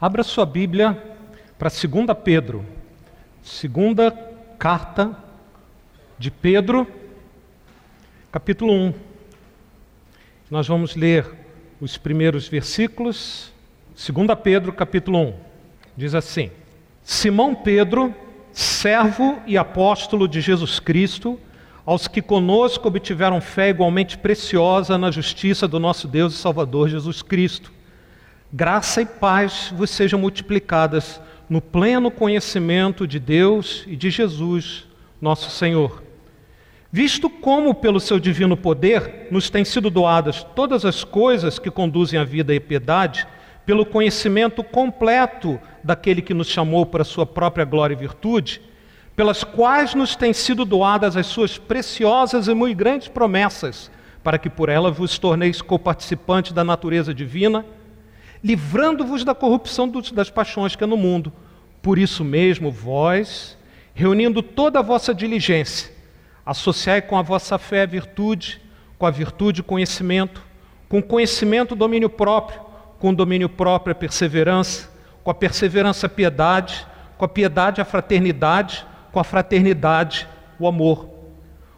Abra sua Bíblia para 2 Pedro, segunda carta de Pedro, capítulo 1. Nós vamos ler os primeiros versículos. 2 Pedro, capítulo 1. Diz assim: Simão Pedro, servo e apóstolo de Jesus Cristo, aos que conosco obtiveram fé igualmente preciosa na justiça do nosso Deus e Salvador Jesus Cristo Graça e paz vos sejam multiplicadas no pleno conhecimento de Deus e de Jesus, nosso Senhor. Visto como, pelo seu divino poder, nos têm sido doadas todas as coisas que conduzem à vida e piedade, pelo conhecimento completo daquele que nos chamou para sua própria glória e virtude, pelas quais nos têm sido doadas as suas preciosas e muito grandes promessas, para que por elas vos torneis coparticipantes da natureza divina livrando-vos da corrupção das paixões que é no mundo. Por isso mesmo, vós, reunindo toda a vossa diligência, associai com a vossa fé a virtude, com a virtude conhecimento, com conhecimento domínio próprio, com domínio próprio a perseverança, com a perseverança a piedade, com a piedade a fraternidade, com a fraternidade o amor.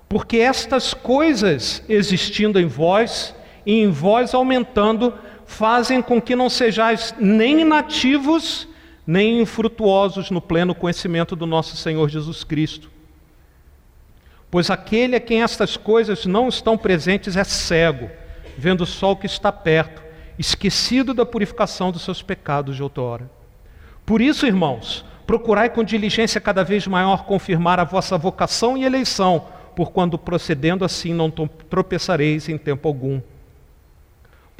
Porque estas coisas existindo em vós e em vós aumentando, fazem com que não sejais nem inativos, nem infrutuosos no pleno conhecimento do nosso Senhor Jesus Cristo. Pois aquele a quem estas coisas não estão presentes é cego, vendo só o que está perto, esquecido da purificação dos seus pecados de outrora. Por isso, irmãos, procurai com diligência cada vez maior confirmar a vossa vocação e eleição, por quando procedendo assim não tropeçareis em tempo algum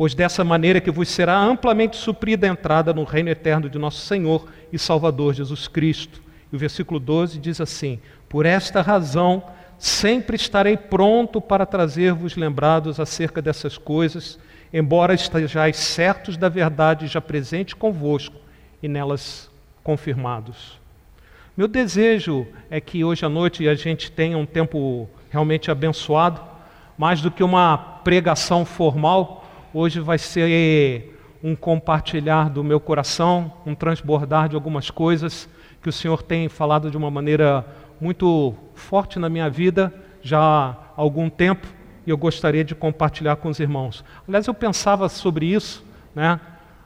pois dessa maneira que vos será amplamente suprida a entrada no reino eterno de nosso Senhor e Salvador Jesus Cristo. E o versículo 12 diz assim: Por esta razão sempre estarei pronto para trazer-vos lembrados acerca dessas coisas, embora estejais certos da verdade já presente convosco e nelas confirmados. Meu desejo é que hoje à noite a gente tenha um tempo realmente abençoado, mais do que uma pregação formal Hoje vai ser um compartilhar do meu coração, um transbordar de algumas coisas que o Senhor tem falado de uma maneira muito forte na minha vida já há algum tempo e eu gostaria de compartilhar com os irmãos. Aliás, eu pensava sobre isso, né?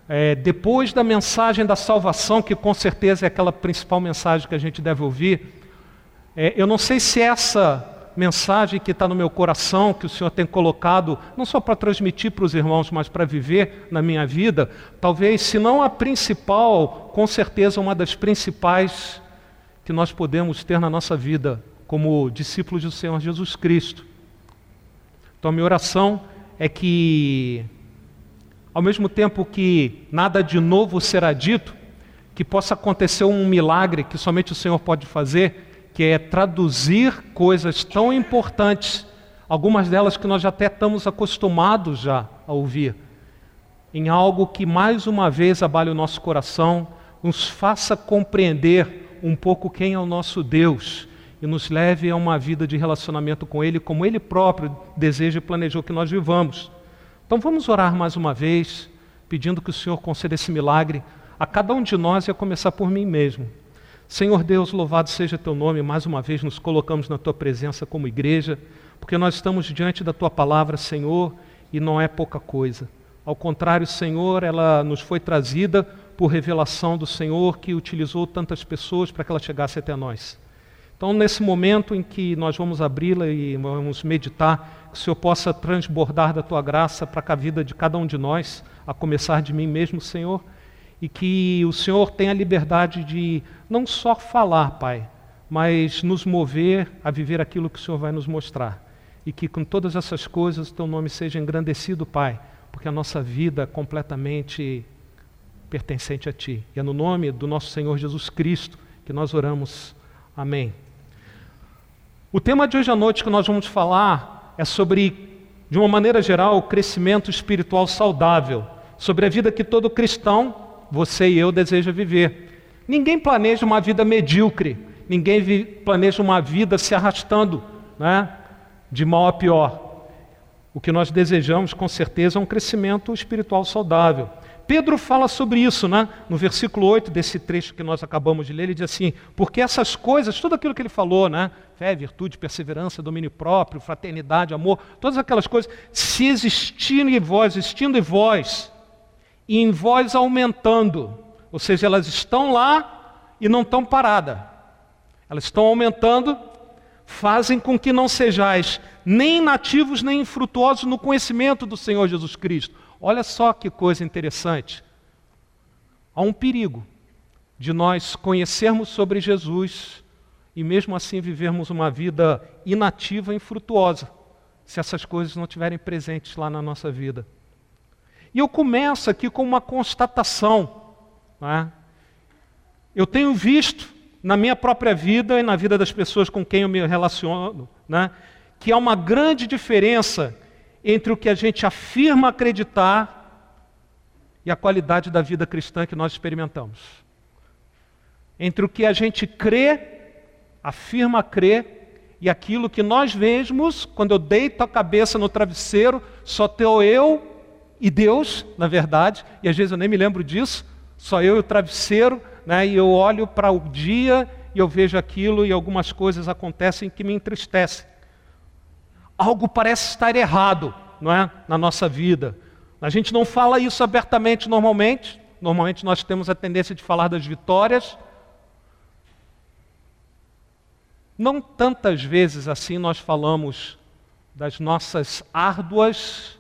É, depois da mensagem da salvação, que com certeza é aquela principal mensagem que a gente deve ouvir, é, eu não sei se essa mensagem que está no meu coração, que o Senhor tem colocado, não só para transmitir para os irmãos, mas para viver na minha vida, talvez, se não a principal, com certeza uma das principais que nós podemos ter na nossa vida como discípulos do Senhor Jesus Cristo. Então, a minha oração é que, ao mesmo tempo que nada de novo será dito, que possa acontecer um milagre que somente o Senhor pode fazer que é traduzir coisas tão importantes, algumas delas que nós já até estamos acostumados já a ouvir, em algo que mais uma vez abale o nosso coração, nos faça compreender um pouco quem é o nosso Deus e nos leve a uma vida de relacionamento com Ele, como Ele próprio deseja e planejou que nós vivamos. Então vamos orar mais uma vez, pedindo que o Senhor conceda esse milagre a cada um de nós e a começar por mim mesmo. Senhor Deus, louvado seja teu nome, mais uma vez nos colocamos na tua presença como igreja, porque nós estamos diante da tua palavra, Senhor, e não é pouca coisa. Ao contrário, Senhor, ela nos foi trazida por revelação do Senhor que utilizou tantas pessoas para que ela chegasse até nós. Então, nesse momento em que nós vamos abri-la e vamos meditar, que o Senhor possa transbordar da tua graça para a vida de cada um de nós, a começar de mim mesmo, Senhor, e que o Senhor tenha liberdade de não só falar, Pai, mas nos mover a viver aquilo que o Senhor vai nos mostrar. E que com todas essas coisas o teu nome seja engrandecido, Pai, porque a nossa vida é completamente pertencente a Ti. E é no nome do nosso Senhor Jesus Cristo que nós oramos. Amém. O tema de hoje à noite que nós vamos falar é sobre, de uma maneira geral, o crescimento espiritual saudável, sobre a vida que todo cristão você e eu deseja viver. Ninguém planeja uma vida medíocre, ninguém planeja uma vida se arrastando né, de mal a pior. O que nós desejamos, com certeza, é um crescimento espiritual saudável. Pedro fala sobre isso, né? no versículo 8 desse trecho que nós acabamos de ler, ele diz assim: porque essas coisas, tudo aquilo que ele falou, né? fé, virtude, perseverança, domínio próprio, fraternidade, amor, todas aquelas coisas, se existirem em vós, existindo em vós, e em vós aumentando, ou seja, elas estão lá e não estão paradas, elas estão aumentando, fazem com que não sejais nem nativos nem infrutuosos no conhecimento do Senhor Jesus Cristo. Olha só que coisa interessante. Há um perigo de nós conhecermos sobre Jesus e mesmo assim vivermos uma vida inativa e infrutuosa, se essas coisas não estiverem presentes lá na nossa vida. E eu começo aqui com uma constatação. É? Eu tenho visto na minha própria vida e na vida das pessoas com quem eu me relaciono, né, que há uma grande diferença entre o que a gente afirma acreditar e a qualidade da vida cristã que nós experimentamos. Entre o que a gente crê, afirma crer, e aquilo que nós mesmos, quando eu deito a cabeça no travesseiro, só tenho eu e Deus, na verdade, e às vezes eu nem me lembro disso, só eu e o travesseiro, né, e eu olho para o dia e eu vejo aquilo e algumas coisas acontecem que me entristecem algo parece estar errado não é? na nossa vida. A gente não fala isso abertamente normalmente, normalmente nós temos a tendência de falar das vitórias. Não tantas vezes assim nós falamos das nossas árduas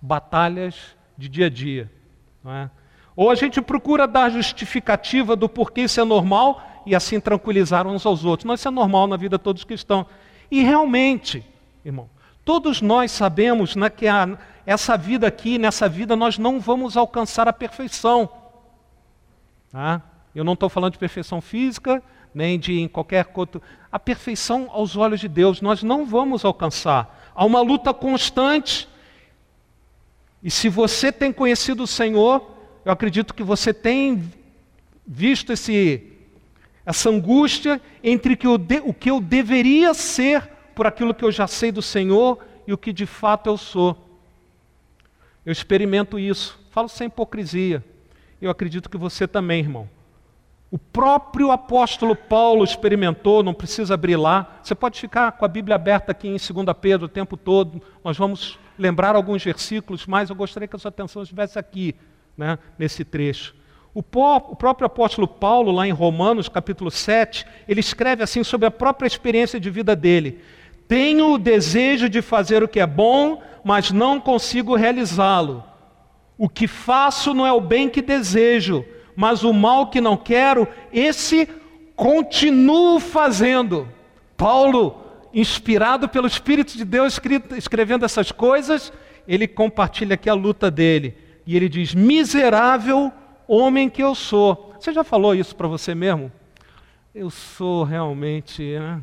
batalhas de dia a dia. Não é? Ou a gente procura dar justificativa do porquê isso é normal e assim tranquilizar uns aos outros. Não, isso é normal na vida de todos que estão. E realmente, irmão. Todos nós sabemos né, que a, essa vida aqui, nessa vida, nós não vamos alcançar a perfeição. Tá? Eu não estou falando de perfeição física, nem de em qualquer coisa. A perfeição aos olhos de Deus nós não vamos alcançar. Há uma luta constante. E se você tem conhecido o Senhor, eu acredito que você tem visto esse, essa angústia entre que de, o que eu deveria ser por aquilo que eu já sei do Senhor e o que de fato eu sou. Eu experimento isso, falo sem hipocrisia. Eu acredito que você também, irmão. O próprio apóstolo Paulo experimentou, não precisa abrir lá. Você pode ficar com a Bíblia aberta aqui em 2 Pedro o tempo todo. Nós vamos lembrar alguns versículos, mas eu gostaria que a sua atenção estivesse aqui, né, nesse trecho. O, próprio apóstolo Paulo, lá em Romanos, capítulo 7, ele escreve assim sobre a própria experiência de vida dele. Tenho o desejo de fazer o que é bom, mas não consigo realizá-lo. O que faço não é o bem que desejo, mas o mal que não quero, esse continuo fazendo. Paulo, inspirado pelo Espírito de Deus, escrevendo essas coisas, ele compartilha aqui a luta dele. E ele diz: Miserável homem que eu sou. Você já falou isso para você mesmo? Eu sou realmente. Né?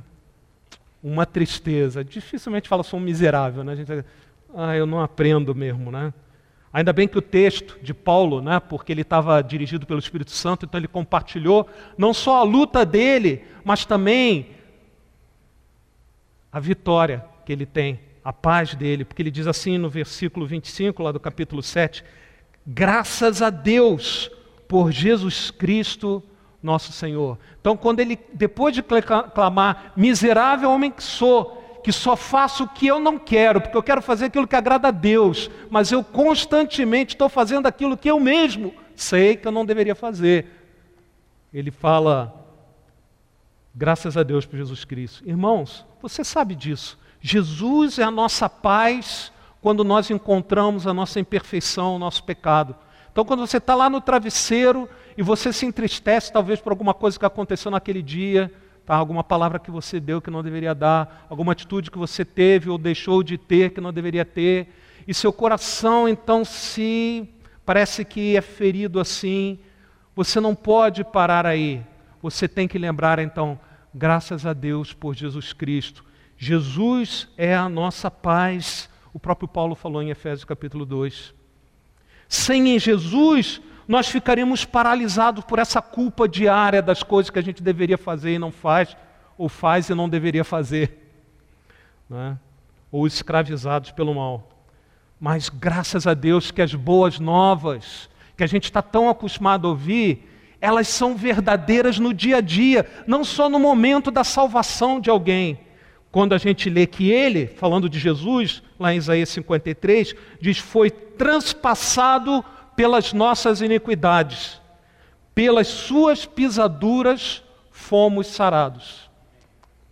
uma tristeza. Dificilmente fala sou um miserável, né? A gente, ah, eu não aprendo mesmo, né? Ainda bem que o texto de Paulo, né, porque ele estava dirigido pelo Espírito Santo, então ele compartilhou não só a luta dele, mas também a vitória que ele tem, a paz dele, porque ele diz assim no versículo 25, lá do capítulo 7, graças a Deus por Jesus Cristo, nosso Senhor. Então, quando ele, depois de clamar, miserável homem que sou, que só faço o que eu não quero, porque eu quero fazer aquilo que agrada a Deus, mas eu constantemente estou fazendo aquilo que eu mesmo sei que eu não deveria fazer. Ele fala, graças a Deus por Jesus Cristo. Irmãos, você sabe disso. Jesus é a nossa paz quando nós encontramos a nossa imperfeição, o nosso pecado. Então, quando você está lá no travesseiro e você se entristece, talvez por alguma coisa que aconteceu naquele dia, tá? alguma palavra que você deu que não deveria dar, alguma atitude que você teve ou deixou de ter que não deveria ter, e seu coração então se parece que é ferido assim, você não pode parar aí. Você tem que lembrar então, graças a Deus por Jesus Cristo. Jesus é a nossa paz. O próprio Paulo falou em Efésios capítulo 2. Sem em Jesus, nós ficaremos paralisados por essa culpa diária das coisas que a gente deveria fazer e não faz, ou faz e não deveria fazer, né? ou escravizados pelo mal. Mas graças a Deus que as boas novas, que a gente está tão acostumado a ouvir, elas são verdadeiras no dia a dia, não só no momento da salvação de alguém. Quando a gente lê que ele, falando de Jesus, lá em Isaías 53, diz: Foi transpassado pelas nossas iniquidades, pelas suas pisaduras fomos sarados.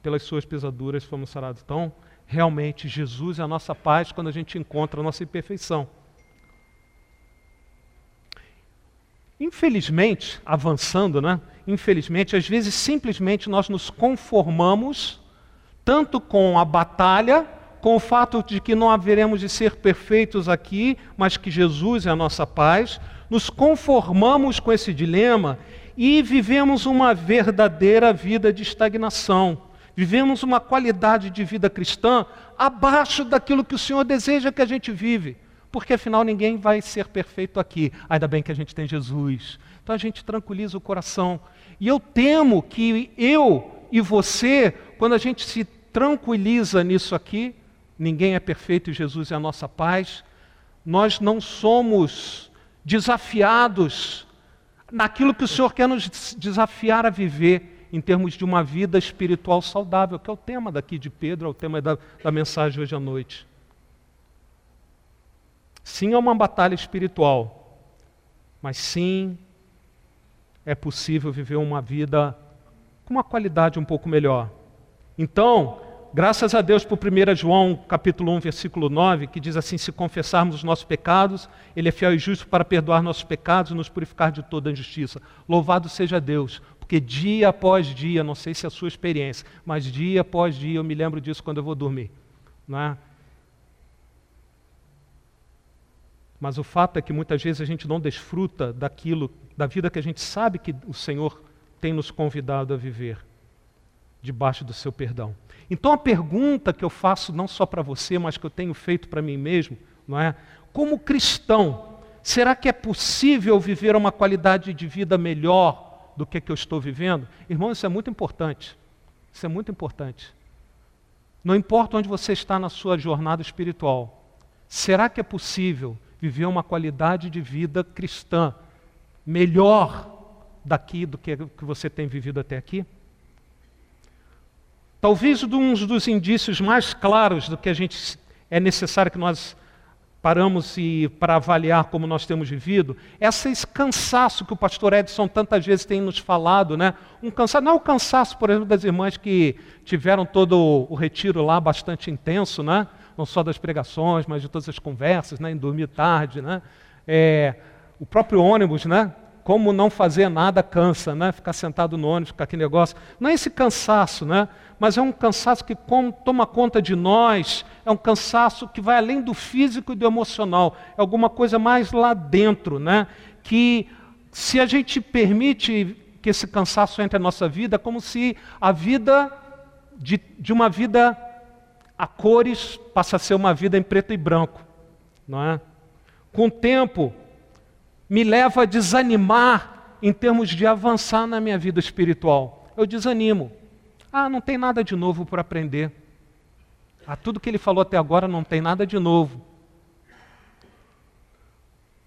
Pelas suas pisaduras fomos sarados. Então, realmente, Jesus é a nossa paz quando a gente encontra a nossa imperfeição. Infelizmente, avançando, né? Infelizmente, às vezes simplesmente nós nos conformamos tanto com a batalha, com o fato de que não haveremos de ser perfeitos aqui, mas que Jesus é a nossa paz, nos conformamos com esse dilema e vivemos uma verdadeira vida de estagnação. Vivemos uma qualidade de vida cristã abaixo daquilo que o Senhor deseja que a gente vive porque afinal ninguém vai ser perfeito aqui. Ainda bem que a gente tem Jesus. Então a gente tranquiliza o coração. E eu temo que eu e você, quando a gente se tranquiliza nisso aqui, ninguém é perfeito e Jesus é a nossa paz, nós não somos desafiados naquilo que o Senhor quer nos desafiar a viver em termos de uma vida espiritual saudável, que é o tema daqui de Pedro, é o tema da, da mensagem hoje à noite. Sim, é uma batalha espiritual, mas sim é possível viver uma vida com uma qualidade um pouco melhor. Então, graças a Deus por 1 João capítulo 1, versículo 9, que diz assim: se confessarmos os nossos pecados, Ele é fiel e justo para perdoar nossos pecados e nos purificar de toda injustiça. Louvado seja Deus, porque dia após dia, não sei se é a sua experiência, mas dia após dia eu me lembro disso quando eu vou dormir. Não é? Mas o fato é que muitas vezes a gente não desfruta daquilo, da vida que a gente sabe que o Senhor tem nos convidado a viver, debaixo do seu perdão. Então a pergunta que eu faço não só para você, mas que eu tenho feito para mim mesmo, não é? Como cristão, será que é possível viver uma qualidade de vida melhor do que, que eu estou vivendo? Irmão, isso é muito importante. Isso é muito importante. Não importa onde você está na sua jornada espiritual, será que é possível viver uma qualidade de vida cristã melhor daqui do que, que você tem vivido até aqui? Talvez um dos indícios mais claros do que a gente é necessário que nós paramos e para avaliar como nós temos vivido, é esse cansaço que o pastor Edson tantas vezes tem nos falado, né? Um cansaço, não é o cansaço, por exemplo, das irmãs que tiveram todo o retiro lá bastante intenso, né? não só das pregações, mas de todas as conversas, né, em dormir tarde, né? É, o próprio ônibus, né? Como não fazer nada cansa, né? Ficar sentado no ônibus, ficar aquele negócio. Não é esse cansaço, né? Mas é um cansaço que toma conta de nós, é um cansaço que vai além do físico e do emocional, é alguma coisa mais lá dentro, né? Que se a gente permite que esse cansaço entre a nossa vida, é como se a vida de, de uma vida a cores passa a ser uma vida em preto e branco, não é? Com o tempo, me leva a desanimar em termos de avançar na minha vida espiritual. Eu desanimo. Ah, não tem nada de novo para aprender. Ah, tudo que ele falou até agora não tem nada de novo.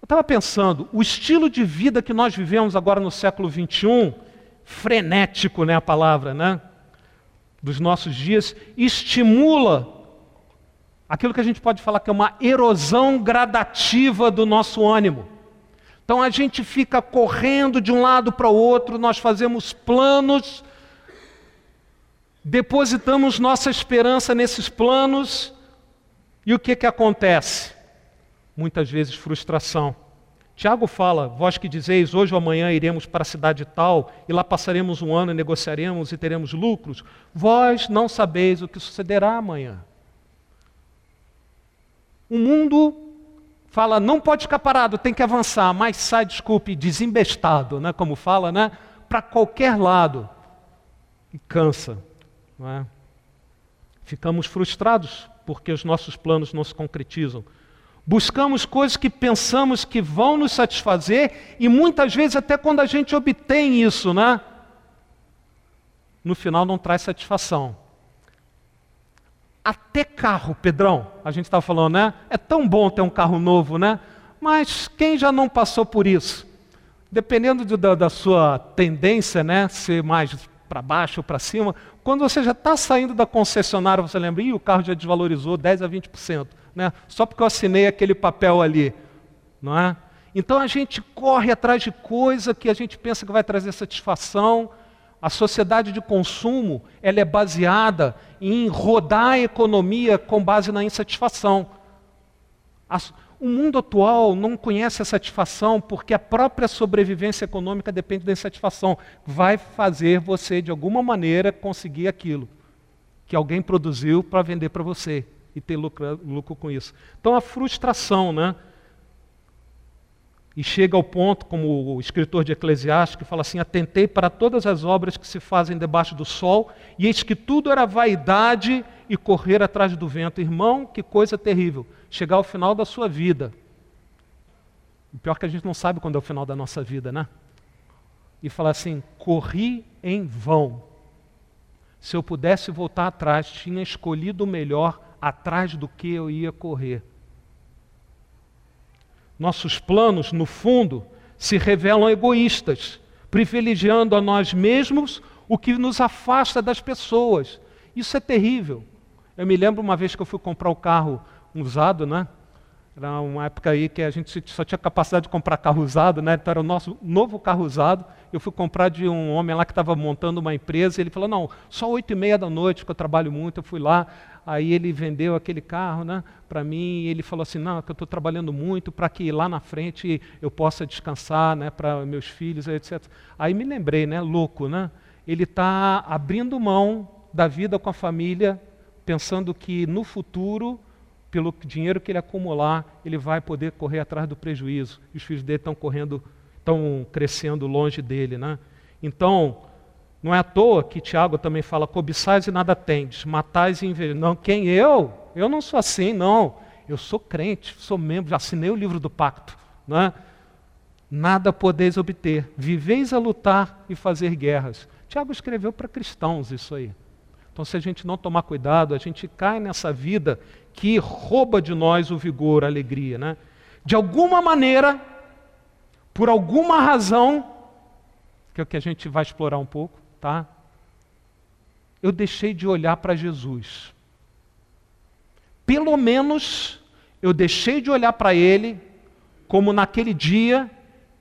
Eu estava pensando, o estilo de vida que nós vivemos agora no século XXI, frenético, né, a palavra, né? dos nossos dias estimula aquilo que a gente pode falar que é uma erosão gradativa do nosso ânimo. Então a gente fica correndo de um lado para o outro, nós fazemos planos, depositamos nossa esperança nesses planos, e o que, que acontece? Muitas vezes frustração. Tiago fala: Vós que dizeis, hoje ou amanhã iremos para a cidade tal, e lá passaremos um ano e negociaremos e teremos lucros. Vós não sabeis o que sucederá amanhã. O mundo fala: não pode ficar parado, tem que avançar, mas sai, desculpe, desembestado, né, como fala, né, para qualquer lado. E cansa. É? Ficamos frustrados porque os nossos planos não se concretizam. Buscamos coisas que pensamos que vão nos satisfazer e muitas vezes até quando a gente obtém isso, né? No final não traz satisfação. Até carro, Pedrão, a gente estava falando, né? É tão bom ter um carro novo, né? Mas quem já não passou por isso? Dependendo de, da, da sua tendência, né, ser mais para baixo ou para cima, quando você já está saindo da concessionária, você lembra, e o carro já desvalorizou 10 a 20%, né? só porque eu assinei aquele papel ali. Não é? Então a gente corre atrás de coisa que a gente pensa que vai trazer satisfação. A sociedade de consumo ela é baseada em rodar a economia com base na insatisfação. O mundo atual não conhece a satisfação porque a própria sobrevivência econômica depende da insatisfação. Vai fazer você, de alguma maneira, conseguir aquilo que alguém produziu para vender para você e ter lucro, lucro com isso. Então a frustração, né? E chega ao ponto, como o escritor de Eclesiastes, que fala assim: Atentei para todas as obras que se fazem debaixo do sol, e eis que tudo era vaidade e correr atrás do vento. Irmão, que coisa terrível. Chegar ao final da sua vida. O pior é que a gente não sabe quando é o final da nossa vida, né? E falar assim: corri em vão. Se eu pudesse voltar atrás, tinha escolhido o melhor atrás do que eu ia correr. Nossos planos, no fundo, se revelam egoístas, privilegiando a nós mesmos o que nos afasta das pessoas. Isso é terrível. Eu me lembro uma vez que eu fui comprar o um carro usado, né? Era uma época aí que a gente só tinha capacidade de comprar carro usado, né? Então era o nosso novo carro usado. Eu fui comprar de um homem lá que estava montando uma empresa. E ele falou: Não, só oito e meia da noite, que eu trabalho muito. Eu fui lá. Aí ele vendeu aquele carro né, para mim. E ele falou assim: Não, que eu estou trabalhando muito para que lá na frente eu possa descansar né, para meus filhos, etc. Aí me lembrei, né? Louco, né? Ele está abrindo mão da vida com a família, pensando que no futuro pelo dinheiro que ele acumular, ele vai poder correr atrás do prejuízo. E os filhos dele estão correndo, estão crescendo longe dele, né? Então, não é à toa que Tiago também fala: cobiçais e nada tendes, matais e invejosos. Não, quem eu? Eu não sou assim, não. Eu sou crente, sou membro, já assinei o livro do pacto, né? Nada podeis obter, viveis a lutar e fazer guerras. Tiago escreveu para cristãos isso aí. Então, se a gente não tomar cuidado, a gente cai nessa vida que rouba de nós o vigor, a alegria. Né? De alguma maneira, por alguma razão, que é o que a gente vai explorar um pouco, tá? Eu deixei de olhar para Jesus. Pelo menos eu deixei de olhar para Ele como naquele dia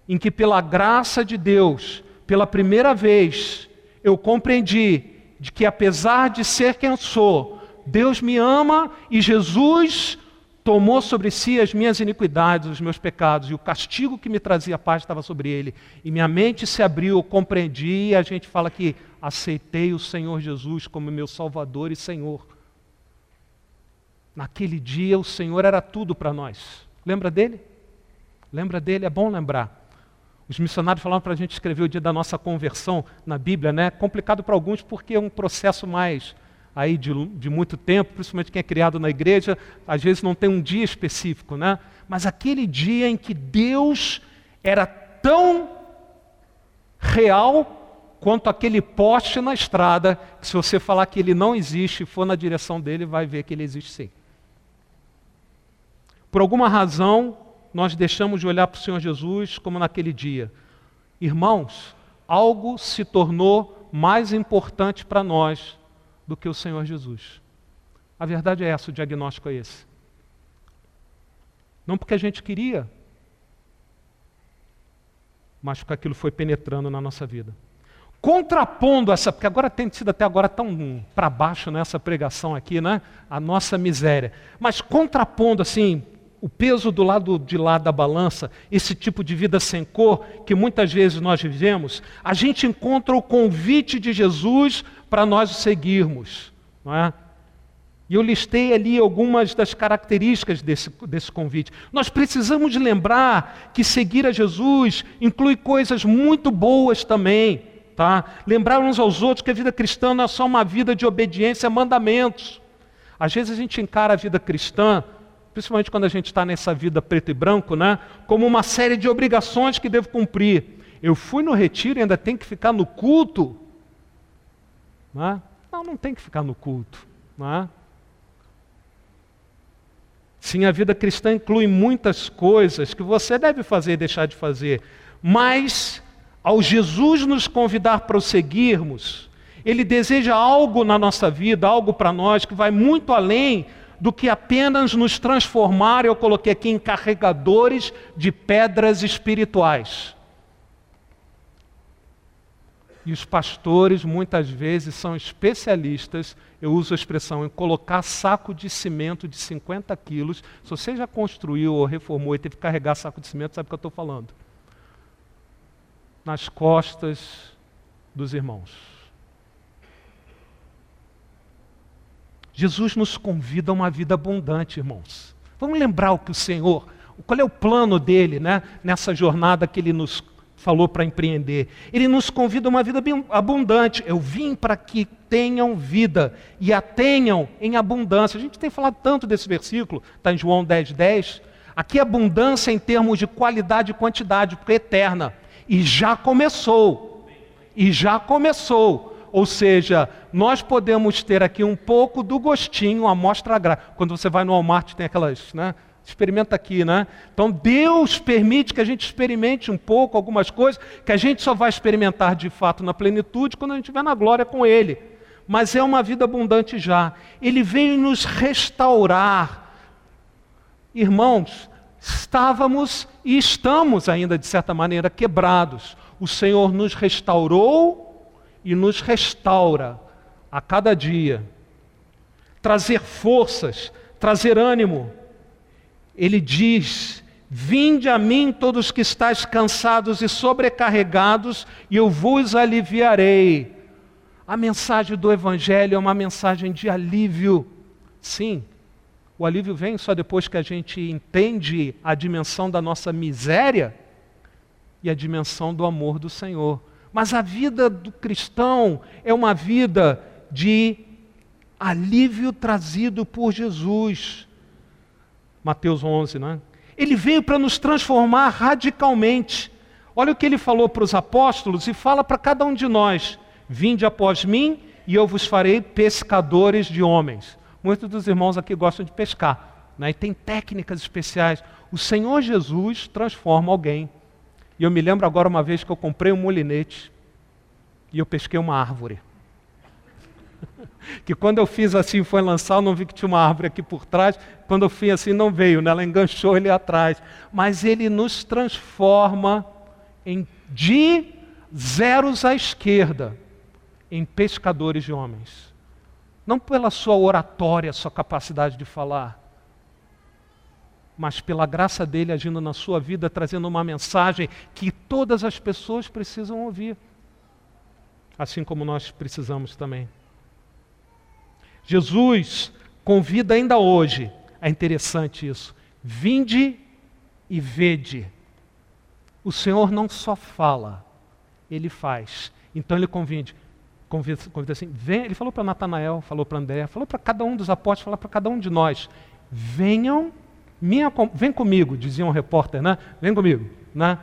em que, pela graça de Deus, pela primeira vez, eu compreendi de que apesar de ser quem sou, Deus me ama e Jesus tomou sobre si as minhas iniquidades, os meus pecados, e o castigo que me trazia paz estava sobre ele. E minha mente se abriu, compreendi, e a gente fala que aceitei o Senhor Jesus como meu Salvador e Senhor. Naquele dia o Senhor era tudo para nós. Lembra dele? Lembra dele? É bom lembrar. Os missionários falaram para a gente escrever o dia da nossa conversão na Bíblia, né? Complicado para alguns porque é um processo mais aí de, de muito tempo, principalmente quem é criado na igreja, às vezes não tem um dia específico, né? Mas aquele dia em que Deus era tão real quanto aquele poste na estrada, que se você falar que ele não existe e for na direção dele, vai ver que ele existe sim. Por alguma razão, nós deixamos de olhar para o Senhor Jesus como naquele dia. Irmãos, algo se tornou mais importante para nós do que o Senhor Jesus. A verdade é essa, o diagnóstico é esse. Não porque a gente queria, mas porque aquilo foi penetrando na nossa vida. Contrapondo essa, porque agora tem sido até agora tão para baixo nessa pregação aqui, né? A nossa miséria. Mas contrapondo assim, o peso do lado de lá da balança, esse tipo de vida sem cor que muitas vezes nós vivemos, a gente encontra o convite de Jesus para nós o seguirmos. Não é? E eu listei ali algumas das características desse, desse convite. Nós precisamos lembrar que seguir a Jesus inclui coisas muito boas também. Tá? Lembrar uns aos outros que a vida cristã não é só uma vida de obediência a mandamentos. Às vezes a gente encara a vida cristã principalmente quando a gente está nessa vida preto e branco, né? como uma série de obrigações que devo cumprir. Eu fui no retiro e ainda tem que ficar no culto? Não, é? não, não tem que ficar no culto. Não é? Sim, a vida cristã inclui muitas coisas que você deve fazer e deixar de fazer, mas ao Jesus nos convidar para seguirmos, ele deseja algo na nossa vida, algo para nós que vai muito além do que apenas nos transformar, eu coloquei aqui, em carregadores de pedras espirituais. E os pastores muitas vezes são especialistas, eu uso a expressão, em colocar saco de cimento de 50 quilos. Se você já construiu ou reformou e teve que carregar saco de cimento, sabe o que eu estou falando? Nas costas dos irmãos. Jesus nos convida a uma vida abundante, irmãos. Vamos lembrar o que o Senhor, qual é o plano dele né, nessa jornada que ele nos falou para empreender. Ele nos convida a uma vida abundante. Eu vim para que tenham vida e a tenham em abundância. A gente tem falado tanto desse versículo, está em João 10, 10. Aqui abundância em termos de qualidade e quantidade, porque é eterna. E já começou. E já começou. Ou seja, nós podemos ter aqui um pouco do gostinho, a amostra grátis. Quando você vai no Walmart, tem aquelas, né? Experimenta aqui, né? Então Deus permite que a gente experimente um pouco algumas coisas que a gente só vai experimentar de fato na plenitude quando a gente estiver na glória com Ele. Mas é uma vida abundante já. Ele veio nos restaurar. Irmãos, estávamos e estamos ainda de certa maneira quebrados. O Senhor nos restaurou e nos restaura a cada dia. Trazer forças, trazer ânimo ele diz: Vinde a mim todos que estáis cansados e sobrecarregados, e eu vos aliviarei. A mensagem do Evangelho é uma mensagem de alívio. Sim, o alívio vem só depois que a gente entende a dimensão da nossa miséria e a dimensão do amor do Senhor. Mas a vida do cristão é uma vida de alívio trazido por Jesus. Mateus 11, né? Ele veio para nos transformar radicalmente. Olha o que ele falou para os apóstolos e fala para cada um de nós: Vinde após mim e eu vos farei pescadores de homens. Muitos dos irmãos aqui gostam de pescar, né? e tem técnicas especiais. O Senhor Jesus transforma alguém. E eu me lembro agora uma vez que eu comprei um molinete e eu pesquei uma árvore que quando eu fiz assim, foi lançar, eu não vi que tinha uma árvore aqui por trás. Quando eu fiz assim, não veio, né? ela enganchou ele atrás. Mas ele nos transforma em, de zeros à esquerda em pescadores de homens. Não pela sua oratória, sua capacidade de falar, mas pela graça dele agindo na sua vida, trazendo uma mensagem que todas as pessoas precisam ouvir, assim como nós precisamos também. Jesus convida ainda hoje, é interessante isso, vinde e vede. O Senhor não só fala, ele faz. Então ele convide, convida, convida assim, vem, ele falou para Natanael, falou para André, falou para cada um dos apóstolos, falou para cada um de nós, venham, minha, vem comigo, dizia um repórter, né? Vem comigo, né?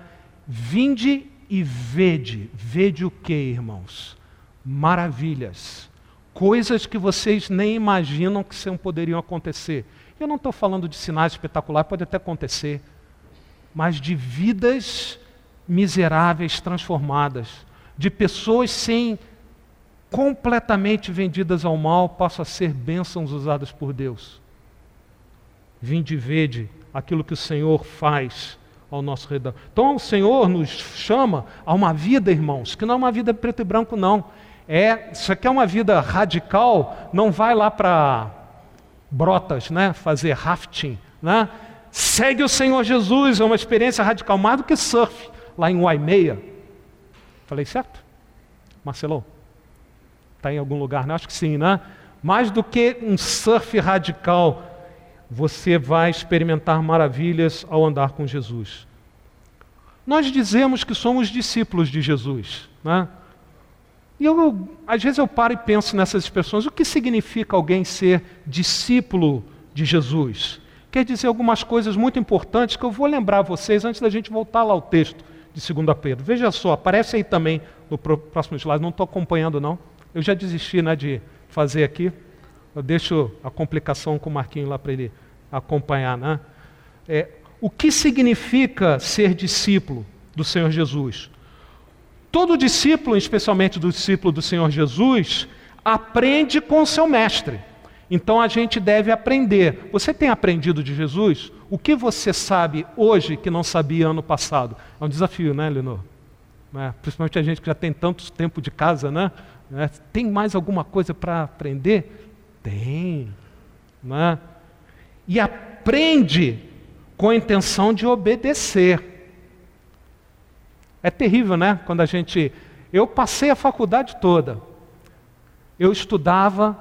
Vinde e vede, vede o que, irmãos? Maravilhas coisas que vocês nem imaginam que poderiam acontecer. Eu não estou falando de sinais espetaculares, pode até acontecer, mas de vidas miseráveis transformadas, de pessoas sem completamente vendidas ao mal, passam a ser bênçãos usadas por Deus. Vinde e vede aquilo que o Senhor faz ao nosso redor. Então o Senhor nos chama a uma vida, irmãos, que não é uma vida preto e branco, não é, você quer uma vida radical, não vai lá para Brotas, né, fazer rafting, né? Segue o Senhor Jesus, é uma experiência radical, mais do que surf, lá em Waimeia. Falei certo? Marcelo? Está em algum lugar, né? Acho que sim, né? Mais do que um surf radical, você vai experimentar maravilhas ao andar com Jesus. Nós dizemos que somos discípulos de Jesus, né? E eu, às vezes eu paro e penso nessas expressões. O que significa alguém ser discípulo de Jesus? Quer dizer algumas coisas muito importantes que eu vou lembrar a vocês antes da gente voltar lá ao texto de 2 Pedro. Veja só, aparece aí também no próximo slide, não estou acompanhando não. Eu já desisti né, de fazer aqui. Eu deixo a complicação com o Marquinho lá para ele acompanhar, né? É, o que significa ser discípulo do Senhor Jesus? Todo discípulo, especialmente do discípulo do Senhor Jesus, aprende com o seu mestre. Então a gente deve aprender. Você tem aprendido de Jesus? O que você sabe hoje que não sabia ano passado? É um desafio, né, Lenor? É, principalmente a gente que já tem tanto tempo de casa, né? É, tem mais alguma coisa para aprender? Tem. Né? E aprende com a intenção de obedecer. É terrível, né? Quando a gente. Eu passei a faculdade toda. Eu estudava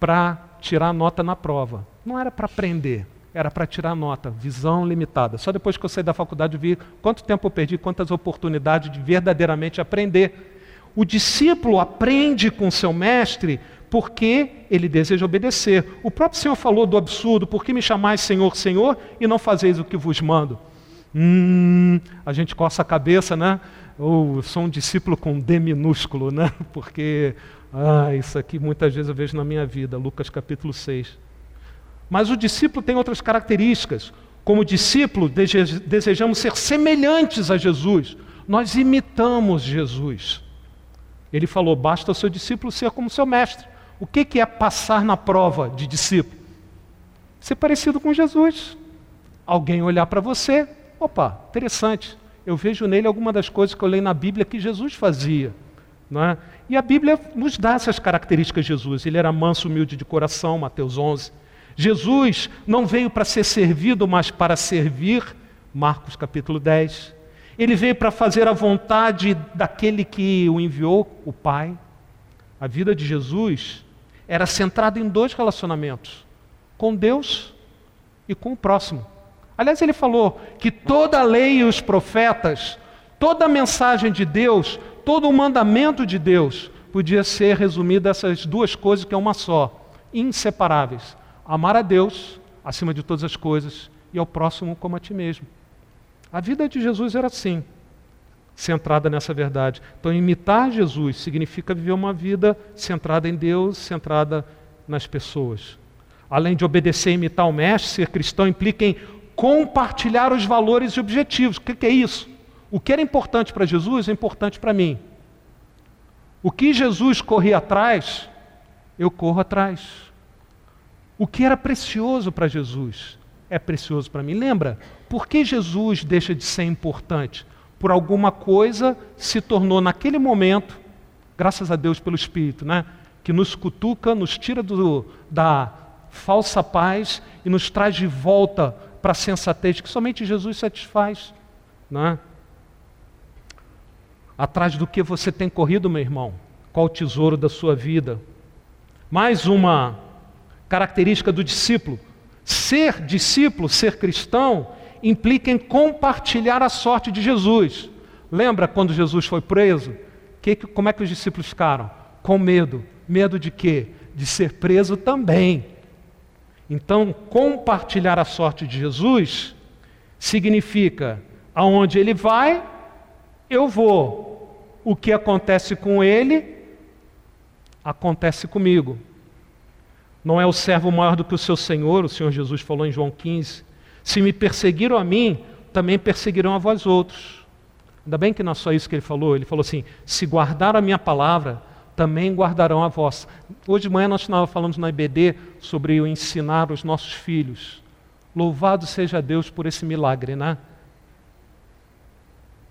para tirar nota na prova. Não era para aprender, era para tirar nota, visão limitada. Só depois que eu saí da faculdade vi quanto tempo eu perdi, quantas oportunidades de verdadeiramente aprender. O discípulo aprende com seu mestre porque ele deseja obedecer. O próprio Senhor falou do absurdo: por que me chamais Senhor, Senhor e não fazeis o que vos mando? Hum, a gente coça a cabeça, né? Ou sou um discípulo com D minúsculo, né? Porque ah, isso aqui muitas vezes eu vejo na minha vida, Lucas capítulo 6. Mas o discípulo tem outras características. Como discípulo, desejamos ser semelhantes a Jesus. Nós imitamos Jesus. Ele falou: basta o seu discípulo ser como seu mestre. O que é passar na prova de discípulo? Ser parecido com Jesus. Alguém olhar para você, opa, interessante. Eu vejo nele alguma das coisas que eu leio na Bíblia que Jesus fazia. Não é? E a Bíblia nos dá essas características de Jesus. Ele era manso, humilde de coração, Mateus 11. Jesus não veio para ser servido, mas para servir, Marcos capítulo 10. Ele veio para fazer a vontade daquele que o enviou, o Pai. A vida de Jesus era centrada em dois relacionamentos: com Deus e com o próximo. Aliás, ele falou que toda a lei e os profetas, toda a mensagem de Deus todo o mandamento de Deus podia ser resumido essas duas coisas que é uma só, inseparáveis: amar a Deus acima de todas as coisas e ao próximo como a ti mesmo. A vida de Jesus era assim, centrada nessa verdade. Então, imitar Jesus significa viver uma vida centrada em Deus, centrada nas pessoas. Além de obedecer e imitar o Mestre, ser cristão implica em compartilhar os valores e objetivos. O que é isso? O que era importante para Jesus é importante para mim. O que Jesus corria atrás, eu corro atrás. O que era precioso para Jesus é precioso para mim. Lembra? Por que Jesus deixa de ser importante? Por alguma coisa se tornou naquele momento, graças a Deus pelo Espírito, né? que nos cutuca, nos tira do, da falsa paz e nos traz de volta para a sensatez que somente Jesus satisfaz. Né? Atrás do que você tem corrido, meu irmão? Qual o tesouro da sua vida? Mais uma característica do discípulo: ser discípulo, ser cristão, implica em compartilhar a sorte de Jesus. Lembra quando Jesus foi preso? Que, como é que os discípulos ficaram? Com medo. Medo de quê? De ser preso também. Então, compartilhar a sorte de Jesus significa aonde ele vai, eu vou. O que acontece com ele, acontece comigo. Não é o servo maior do que o seu senhor, o Senhor Jesus falou em João 15. Se me perseguiram a mim, também perseguirão a vós outros. Ainda bem que não é só isso que ele falou, ele falou assim: se guardaram a minha palavra, também guardarão a vossa. Hoje de manhã nós falamos na IBD sobre o ensinar os nossos filhos. Louvado seja Deus por esse milagre, né?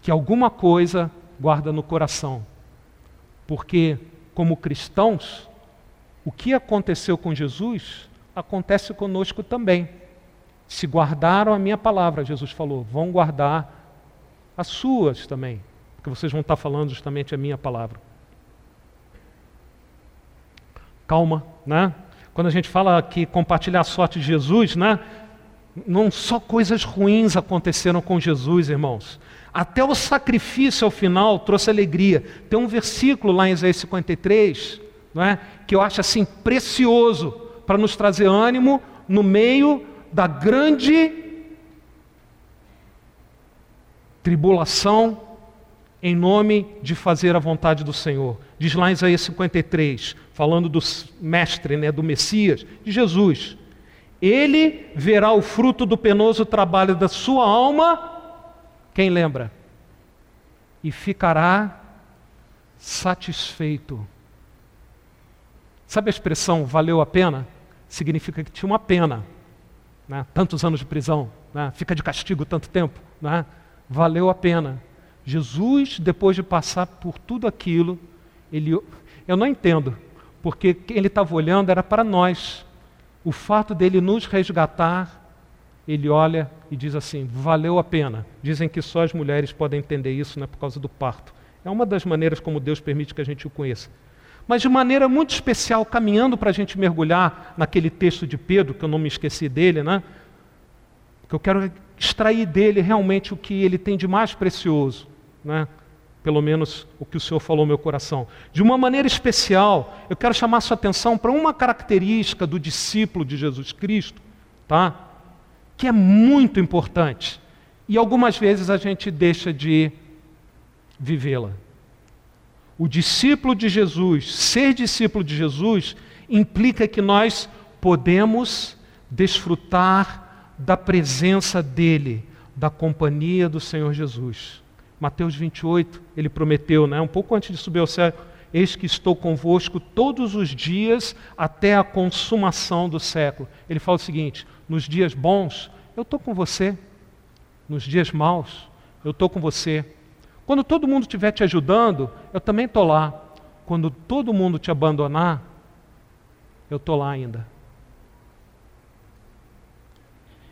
Que alguma coisa guarda no coração. Porque, como cristãos, o que aconteceu com Jesus acontece conosco também. Se guardaram a minha palavra, Jesus falou, vão guardar as suas também, porque vocês vão estar falando justamente a minha palavra. Calma, né? Quando a gente fala que compartilhar a sorte de Jesus, né? Não só coisas ruins aconteceram com Jesus, irmãos. Até o sacrifício ao final trouxe alegria. Tem um versículo lá em Isaías 53, não é? que eu acho assim precioso para nos trazer ânimo no meio da grande tribulação em nome de fazer a vontade do Senhor. Diz lá em Isaías 53, falando do mestre, né, do Messias, de Jesus. ele verá o fruto do penoso trabalho da sua alma. Quem lembra? E ficará satisfeito. Sabe a expressão valeu a pena? Significa que tinha uma pena. Né? Tantos anos de prisão, né? fica de castigo tanto tempo. Né? Valeu a pena. Jesus, depois de passar por tudo aquilo, ele, eu não entendo, porque quem ele estava olhando era para nós. O fato dele nos resgatar, ele olha e diz assim: valeu a pena. Dizem que só as mulheres podem entender isso, né, por causa do parto. É uma das maneiras como Deus permite que a gente o conheça. Mas de maneira muito especial, caminhando para a gente mergulhar naquele texto de Pedro, que eu não me esqueci dele, né? Porque eu quero extrair dele realmente o que ele tem de mais precioso, né? Pelo menos o que o Senhor falou no meu coração. De uma maneira especial, eu quero chamar sua atenção para uma característica do discípulo de Jesus Cristo, tá? Que é muito importante. E algumas vezes a gente deixa de vivê-la. O discípulo de Jesus, ser discípulo de Jesus, implica que nós podemos desfrutar da presença dele, da companhia do Senhor Jesus. Mateus 28, ele prometeu, né, um pouco antes de subir ao céu, eis que estou convosco todos os dias até a consumação do século. Ele fala o seguinte: nos dias bons, eu estou com você, nos dias maus, eu estou com você. Quando todo mundo estiver te ajudando, eu também estou lá. Quando todo mundo te abandonar, eu estou lá ainda.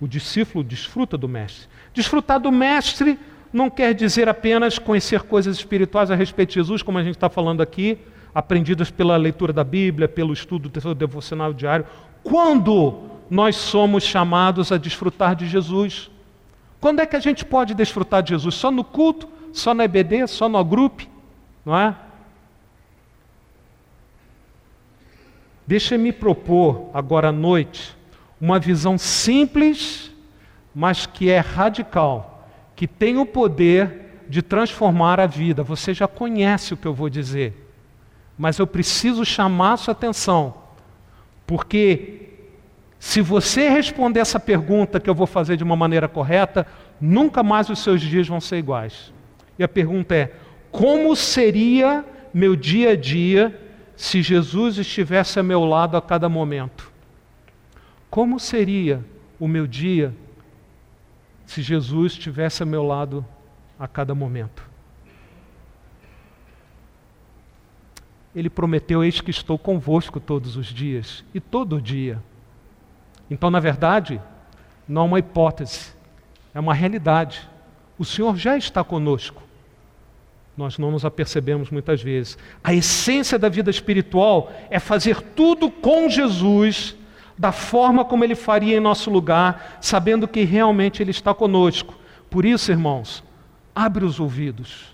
O discípulo desfruta do mestre. Desfrutar do mestre não quer dizer apenas conhecer coisas espirituais a respeito de Jesus, como a gente está falando aqui, aprendidas pela leitura da Bíblia, pelo estudo do devocional diário. Quando nós somos chamados a desfrutar de Jesus? Quando é que a gente pode desfrutar de Jesus? Só no culto? Só na EBD? Só no grupo? Não é? Deixa-me propor agora à noite uma visão simples, mas que é radical, que tem o poder de transformar a vida. Você já conhece o que eu vou dizer, mas eu preciso chamar sua atenção, porque se você responder essa pergunta que eu vou fazer de uma maneira correta, nunca mais os seus dias vão ser iguais. E a pergunta é: como seria meu dia a dia se Jesus estivesse a meu lado a cada momento? Como seria o meu dia se Jesus estivesse a meu lado a cada momento? Ele prometeu: Eis que estou convosco todos os dias e todo dia. Então, na verdade, não é uma hipótese, é uma realidade. O Senhor já está conosco. Nós não nos apercebemos muitas vezes. A essência da vida espiritual é fazer tudo com Jesus, da forma como Ele faria em nosso lugar, sabendo que realmente Ele está conosco. Por isso, irmãos, abre os ouvidos.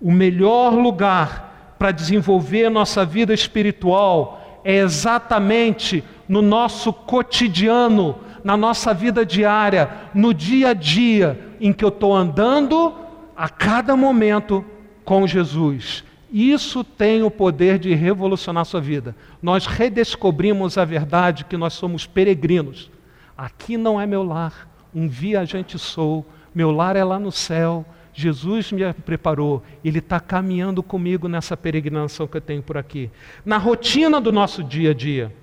O melhor lugar para desenvolver nossa vida espiritual é exatamente no nosso cotidiano, na nossa vida diária, no dia a dia em que eu estou andando, a cada momento com Jesus. Isso tem o poder de revolucionar a sua vida. Nós redescobrimos a verdade que nós somos peregrinos. Aqui não é meu lar, um viajante sou, meu lar é lá no céu. Jesus me preparou, Ele está caminhando comigo nessa peregrinação que eu tenho por aqui. Na rotina do nosso dia a dia.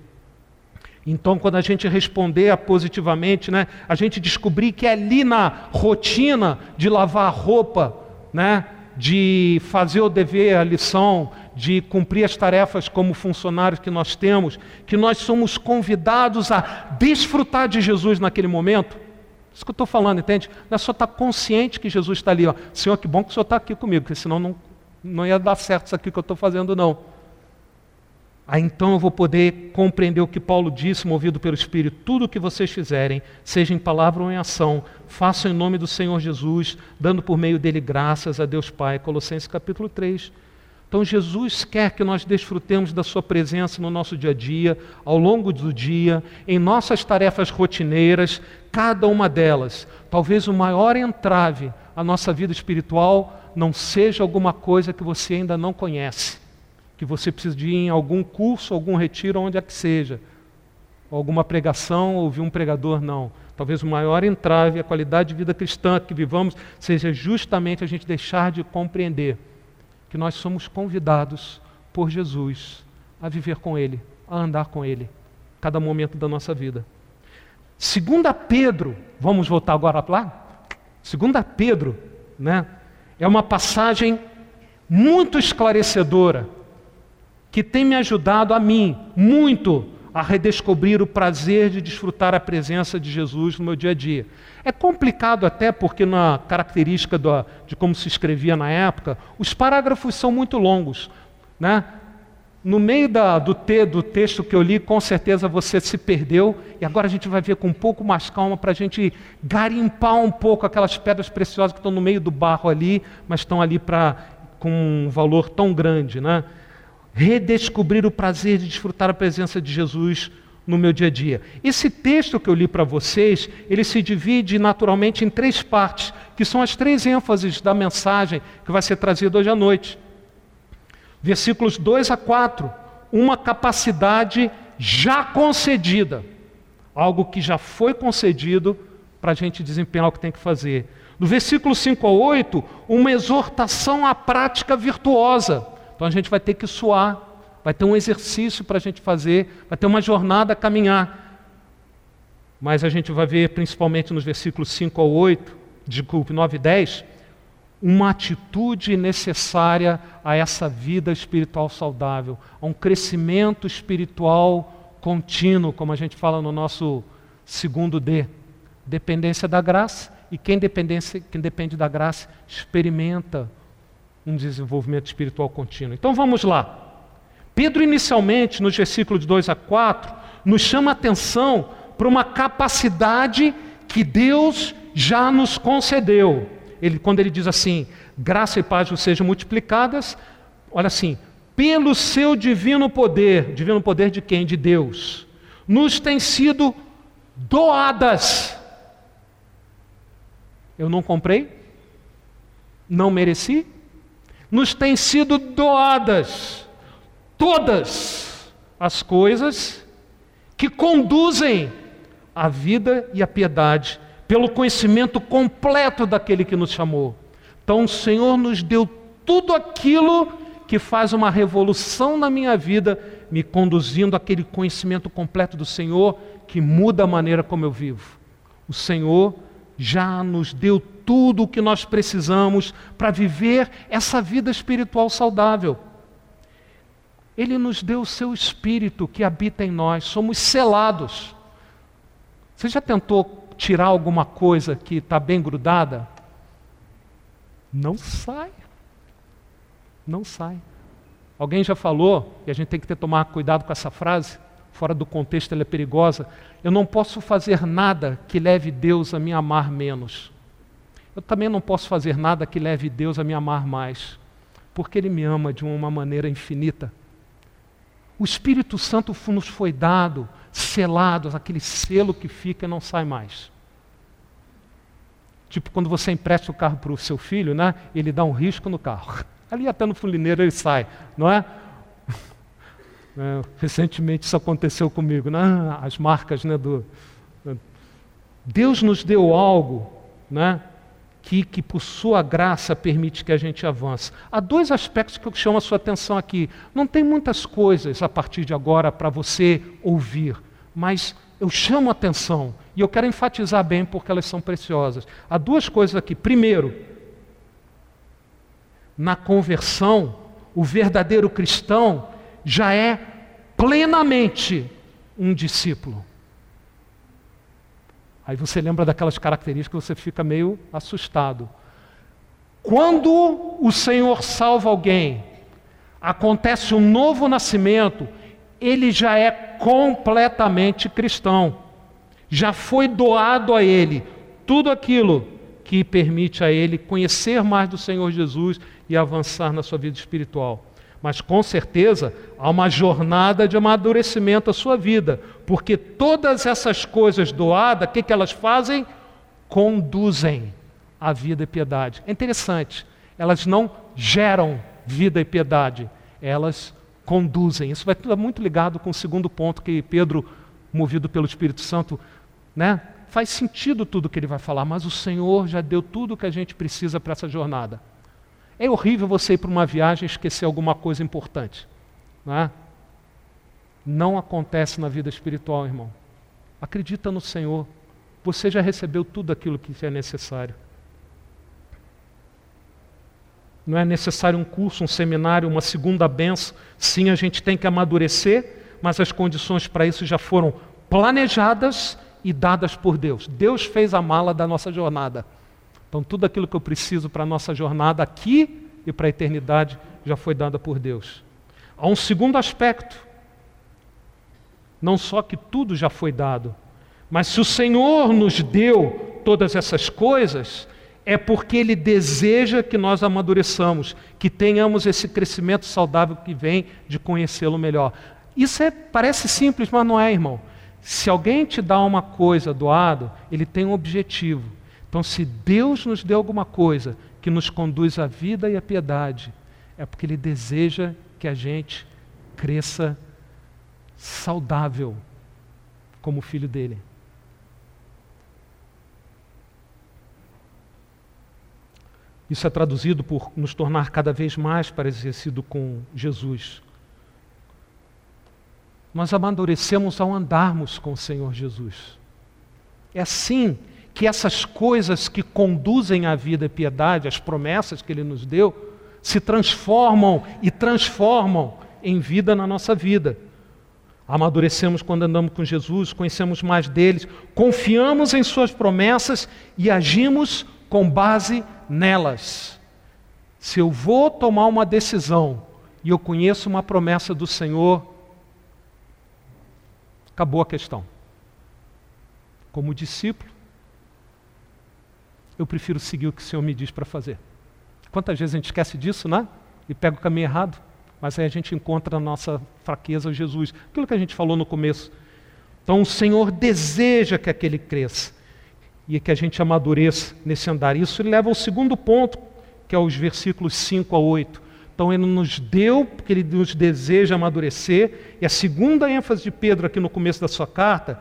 Então, quando a gente responder positivamente, né, a gente descobrir que é ali na rotina de lavar roupa, né, de fazer o dever, a lição, de cumprir as tarefas como funcionários que nós temos, que nós somos convidados a desfrutar de Jesus naquele momento. Isso que eu estou falando, entende? Não é só estar consciente que Jesus está ali, ó. Senhor, que bom que o Senhor está aqui comigo, porque senão não, não ia dar certo isso aqui que eu estou fazendo, não. Aí então eu vou poder compreender o que Paulo disse, movido pelo Espírito. Tudo o que vocês fizerem, seja em palavra ou em ação, façam em nome do Senhor Jesus, dando por meio dele graças a Deus Pai. Colossenses capítulo 3. Então Jesus quer que nós desfrutemos da sua presença no nosso dia a dia, ao longo do dia, em nossas tarefas rotineiras, cada uma delas. Talvez o maior entrave à nossa vida espiritual não seja alguma coisa que você ainda não conhece que você precisa de ir em algum curso, algum retiro, onde é que seja. alguma pregação, ouvir um pregador, não. Talvez o maior entrave à qualidade de vida cristã que vivamos seja justamente a gente deixar de compreender que nós somos convidados por Jesus a viver com Ele, a andar com Ele, cada momento da nossa vida. Segunda Pedro, vamos voltar agora lá? Segunda Pedro, né? É uma passagem muito esclarecedora que tem me ajudado a mim muito a redescobrir o prazer de desfrutar a presença de Jesus no meu dia a dia. É complicado até porque na característica do, de como se escrevia na época, os parágrafos são muito longos, né? No meio da, do, te, do texto que eu li, com certeza você se perdeu, e agora a gente vai ver com um pouco mais calma para a gente garimpar um pouco aquelas pedras preciosas que estão no meio do barro ali, mas estão ali pra, com um valor tão grande. Né? Redescobrir o prazer de desfrutar a presença de Jesus no meu dia a dia. Esse texto que eu li para vocês, ele se divide naturalmente em três partes, que são as três ênfases da mensagem que vai ser trazida hoje à noite. Versículos 2 a 4, uma capacidade já concedida, algo que já foi concedido para a gente desempenhar o que tem que fazer. No versículo 5 a 8, uma exortação à prática virtuosa. Então a gente vai ter que suar, vai ter um exercício para a gente fazer, vai ter uma jornada a caminhar. Mas a gente vai ver, principalmente nos versículos 5 ao 8, desculpe, 9 e 10, uma atitude necessária a essa vida espiritual saudável, a um crescimento espiritual contínuo, como a gente fala no nosso segundo D. Dependência da graça, e quem, quem depende da graça experimenta um desenvolvimento espiritual contínuo. Então vamos lá. Pedro, inicialmente, nos versículos 2 a 4, nos chama a atenção para uma capacidade que Deus já nos concedeu ele, quando ele diz assim, graça e paz vos sejam multiplicadas, olha assim, pelo seu divino poder, divino poder de quem? De Deus, nos tem sido doadas. Eu não comprei, não mereci, nos tem sido doadas todas as coisas que conduzem à vida e à piedade pelo conhecimento completo daquele que nos chamou. Então o Senhor nos deu tudo aquilo que faz uma revolução na minha vida, me conduzindo àquele conhecimento completo do Senhor que muda a maneira como eu vivo. O Senhor já nos deu tudo o que nós precisamos para viver essa vida espiritual saudável. Ele nos deu o seu espírito que habita em nós, somos selados. Você já tentou tirar alguma coisa que está bem grudada, não sai. Não sai. Alguém já falou, e a gente tem que ter tomar cuidado com essa frase, fora do contexto ela é perigosa. Eu não posso fazer nada que leve Deus a me amar menos. Eu também não posso fazer nada que leve Deus a me amar mais, porque Ele me ama de uma maneira infinita. O Espírito Santo nos foi dado selados, aquele selo que fica e não sai mais. Tipo quando você empresta o carro para o seu filho, né? Ele dá um risco no carro. Ali até no fulineiro ele sai, não é? É recentemente isso aconteceu comigo, né? As marcas, né? Do, Deus nos deu algo, né? Que, que por sua graça permite que a gente avance. Há dois aspectos que eu chamo a sua atenção aqui. Não tem muitas coisas a partir de agora para você ouvir mas eu chamo a atenção e eu quero enfatizar bem porque elas são preciosas. Há duas coisas aqui. Primeiro, na conversão, o verdadeiro cristão já é plenamente um discípulo. Aí você lembra daquelas características, você fica meio assustado. Quando o Senhor salva alguém, acontece um novo nascimento, ele já é completamente cristão. Já foi doado a ele tudo aquilo que permite a ele conhecer mais do Senhor Jesus e avançar na sua vida espiritual. Mas com certeza há uma jornada de amadurecimento à sua vida, porque todas essas coisas doadas, o que, que elas fazem? Conduzem a vida e piedade. É interessante, elas não geram vida e piedade, elas conduzem. Isso vai estar muito ligado com o segundo ponto que Pedro movido pelo Espírito Santo, né? Faz sentido tudo que ele vai falar, mas o Senhor já deu tudo o que a gente precisa para essa jornada. É horrível você ir para uma viagem e esquecer alguma coisa importante. Não, é? não acontece na vida espiritual, irmão. Acredita no Senhor. Você já recebeu tudo aquilo que é necessário. Não é necessário um curso, um seminário, uma segunda benção. Sim, a gente tem que amadurecer, mas as condições para isso já foram planejadas e dadas por Deus. Deus fez a mala da nossa jornada. Então, tudo aquilo que eu preciso para a nossa jornada aqui e para a eternidade já foi dada por Deus. Há um segundo aspecto. Não só que tudo já foi dado, mas se o Senhor nos deu todas essas coisas, é porque Ele deseja que nós amadureçamos, que tenhamos esse crescimento saudável que vem de conhecê-lo melhor. Isso é, parece simples, mas não é, irmão. Se alguém te dá uma coisa doado, ele tem um objetivo. Então, se Deus nos deu alguma coisa que nos conduz à vida e à piedade, é porque Ele deseja que a gente cresça saudável como filho dele. Isso é traduzido por nos tornar cada vez mais parecido com Jesus. Nós amadurecemos ao andarmos com o Senhor Jesus. É assim que essas coisas que conduzem à vida e piedade, as promessas que Ele nos deu, se transformam e transformam em vida na nossa vida. Amadurecemos quando andamos com Jesus, conhecemos mais deles, confiamos em Suas promessas e agimos com base nelas. Se eu vou tomar uma decisão e eu conheço uma promessa do Senhor, acabou a questão. Como discípulo, eu prefiro seguir o que o Senhor me diz para fazer. Quantas vezes a gente esquece disso, né? E pega o caminho errado. Mas aí a gente encontra a nossa fraqueza Jesus. Aquilo que a gente falou no começo. Então o Senhor deseja que aquele cresça e que a gente amadureça nesse andar. Isso leva ao segundo ponto, que é os versículos 5 a 8. Então ele nos deu, porque ele nos deseja amadurecer, e a segunda ênfase de Pedro aqui no começo da sua carta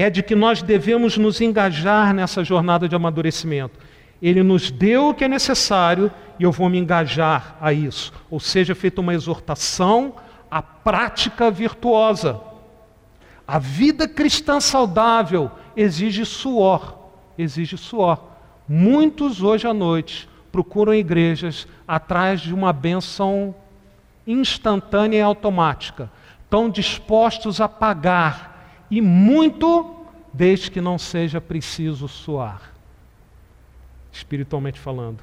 é de que nós devemos nos engajar nessa jornada de amadurecimento. Ele nos deu o que é necessário e eu vou me engajar a isso. Ou seja, feita uma exortação à prática virtuosa. A vida cristã saudável exige suor, exige suor. Muitos hoje à noite procuram igrejas atrás de uma benção instantânea e automática. Estão dispostos a pagar e muito, desde que não seja preciso suar, espiritualmente falando.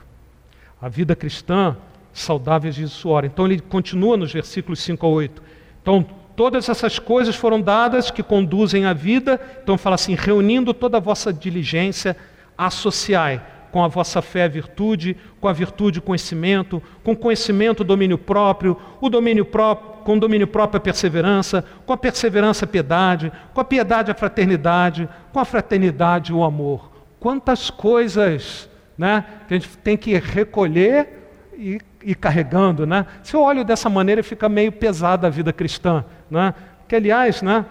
A vida cristã saudável de suor. Então ele continua nos versículos 5 a 8. Então, todas essas coisas foram dadas que conduzem à vida. Então fala assim: reunindo toda a vossa diligência, associai com a vossa fé a virtude, com a virtude conhecimento, com conhecimento o domínio próprio, o domínio próprio, com domínio próprio a perseverança, com a perseverança a piedade, com a piedade a fraternidade, com a fraternidade o amor. Quantas coisas né, que a gente tem que recolher e ir carregando. Né? Se eu olho dessa maneira, fica meio pesada a vida cristã. Né? Que, aliás, né,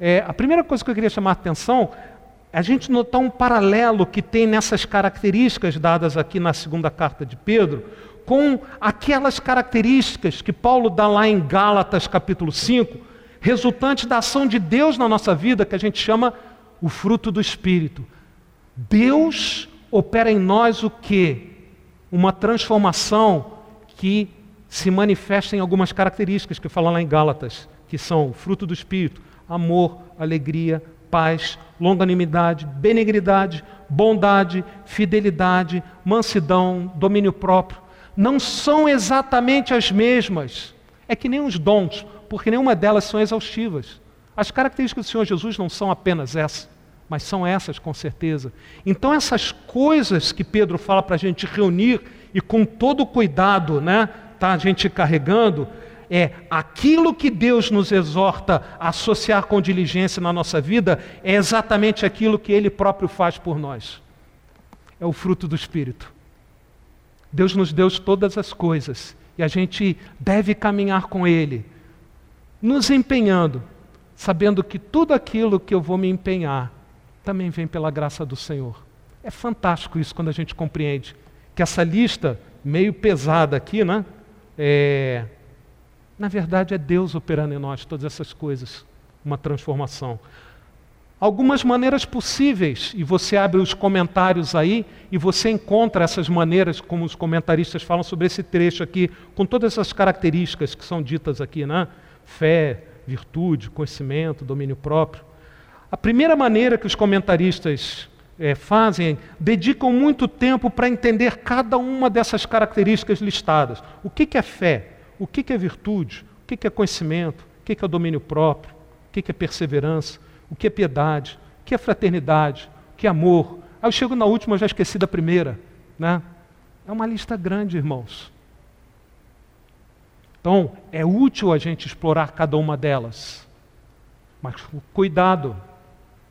é, a primeira coisa que eu queria chamar a atenção a gente notar um paralelo que tem nessas características dadas aqui na segunda carta de Pedro, com aquelas características que Paulo dá lá em Gálatas capítulo 5, resultantes da ação de Deus na nossa vida, que a gente chama o fruto do Espírito. Deus opera em nós o que? Uma transformação que se manifesta em algumas características que falam lá em Gálatas, que são o fruto do Espírito, amor, alegria, paz, longanimidade, benignidade, bondade, fidelidade, mansidão, domínio próprio. Não são exatamente as mesmas. É que nem os dons, porque nenhuma delas são exaustivas. As características do Senhor Jesus não são apenas essas, mas são essas com certeza. Então, essas coisas que Pedro fala para a gente reunir e com todo cuidado, né, tá a gente carregando, é aquilo que Deus nos exorta a associar com diligência na nossa vida, é exatamente aquilo que Ele próprio faz por nós. É o fruto do Espírito. Deus nos deu todas as coisas e a gente deve caminhar com Ele, nos empenhando, sabendo que tudo aquilo que eu vou me empenhar também vem pela graça do Senhor. É fantástico isso quando a gente compreende que essa lista meio pesada aqui, né? É, na verdade, é Deus operando em nós todas essas coisas, uma transformação. Algumas maneiras possíveis, e você abre os comentários aí e você encontra essas maneiras, como os comentaristas falam sobre esse trecho aqui, com todas essas características que são ditas aqui, né? Fé, virtude, conhecimento, domínio próprio. A primeira maneira que os comentaristas é, fazem, dedicam muito tempo para entender cada uma dessas características listadas. O que, que é fé? O que, que é virtude? O que, que é conhecimento? O que, que é domínio próprio? O que, que é perseverança? O que é piedade? O que é fraternidade? O que é amor? Aí eu chego na última, eu já esqueci da primeira. Né? É uma lista grande, irmãos. Então, é útil a gente explorar cada uma delas. Mas cuidado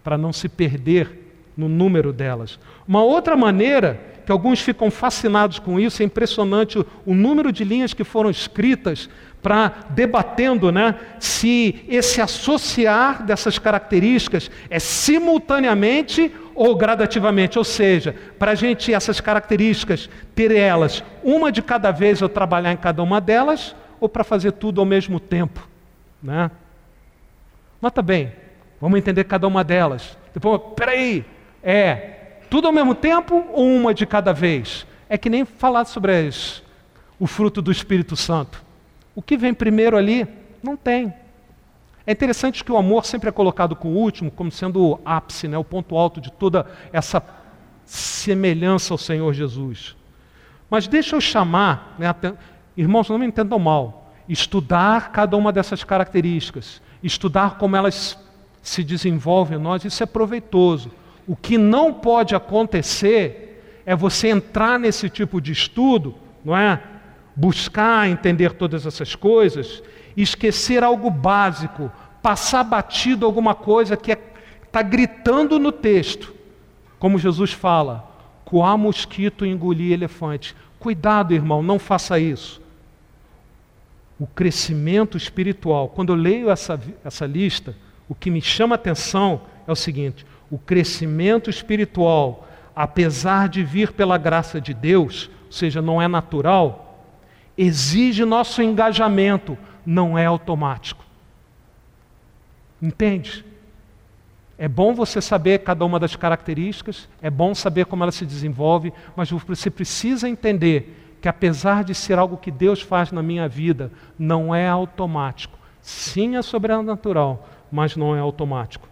para não se perder no número delas. Uma outra maneira, que alguns ficam fascinados com isso, é impressionante o, o número de linhas que foram escritas para debatendo né, se esse associar dessas características é simultaneamente ou gradativamente, ou seja, para a gente essas características ter elas uma de cada vez ou trabalhar em cada uma delas, ou para fazer tudo ao mesmo tempo. Né? Nota bem, vamos entender cada uma delas. Depois, peraí, é tudo ao mesmo tempo ou uma de cada vez? É que nem falar sobre as, o fruto do Espírito Santo. O que vem primeiro ali, não tem. É interessante que o amor sempre é colocado com o último, como sendo o ápice, né, o ponto alto de toda essa semelhança ao Senhor Jesus. Mas deixa eu chamar, né, irmãos, não me entendam mal, estudar cada uma dessas características, estudar como elas se desenvolvem em nós, isso é proveitoso. O que não pode acontecer é você entrar nesse tipo de estudo, não é? Buscar entender todas essas coisas, esquecer algo básico, passar batido alguma coisa que está é, tá gritando no texto. Como Jesus fala, coar mosquito e engolir elefante. Cuidado, irmão, não faça isso. O crescimento espiritual, quando eu leio essa, essa lista, o que me chama a atenção é o seguinte: o crescimento espiritual, apesar de vir pela graça de Deus, ou seja, não é natural, exige nosso engajamento, não é automático. Entende? É bom você saber cada uma das características, é bom saber como ela se desenvolve, mas você precisa entender que apesar de ser algo que Deus faz na minha vida, não é automático. Sim, é sobrenatural, mas não é automático.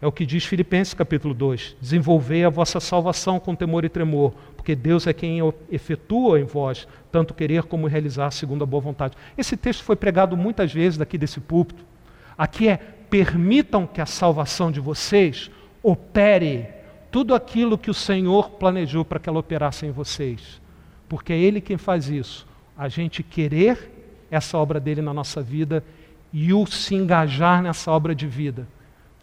É o que diz Filipenses capítulo 2: Desenvolvei a vossa salvação com temor e tremor, porque Deus é quem efetua em vós tanto querer como realizar segundo a boa vontade. Esse texto foi pregado muitas vezes daqui desse púlpito. Aqui é: permitam que a salvação de vocês opere tudo aquilo que o Senhor planejou para que ela operasse em vocês, porque é Ele quem faz isso. A gente querer essa obra dele na nossa vida e o se engajar nessa obra de vida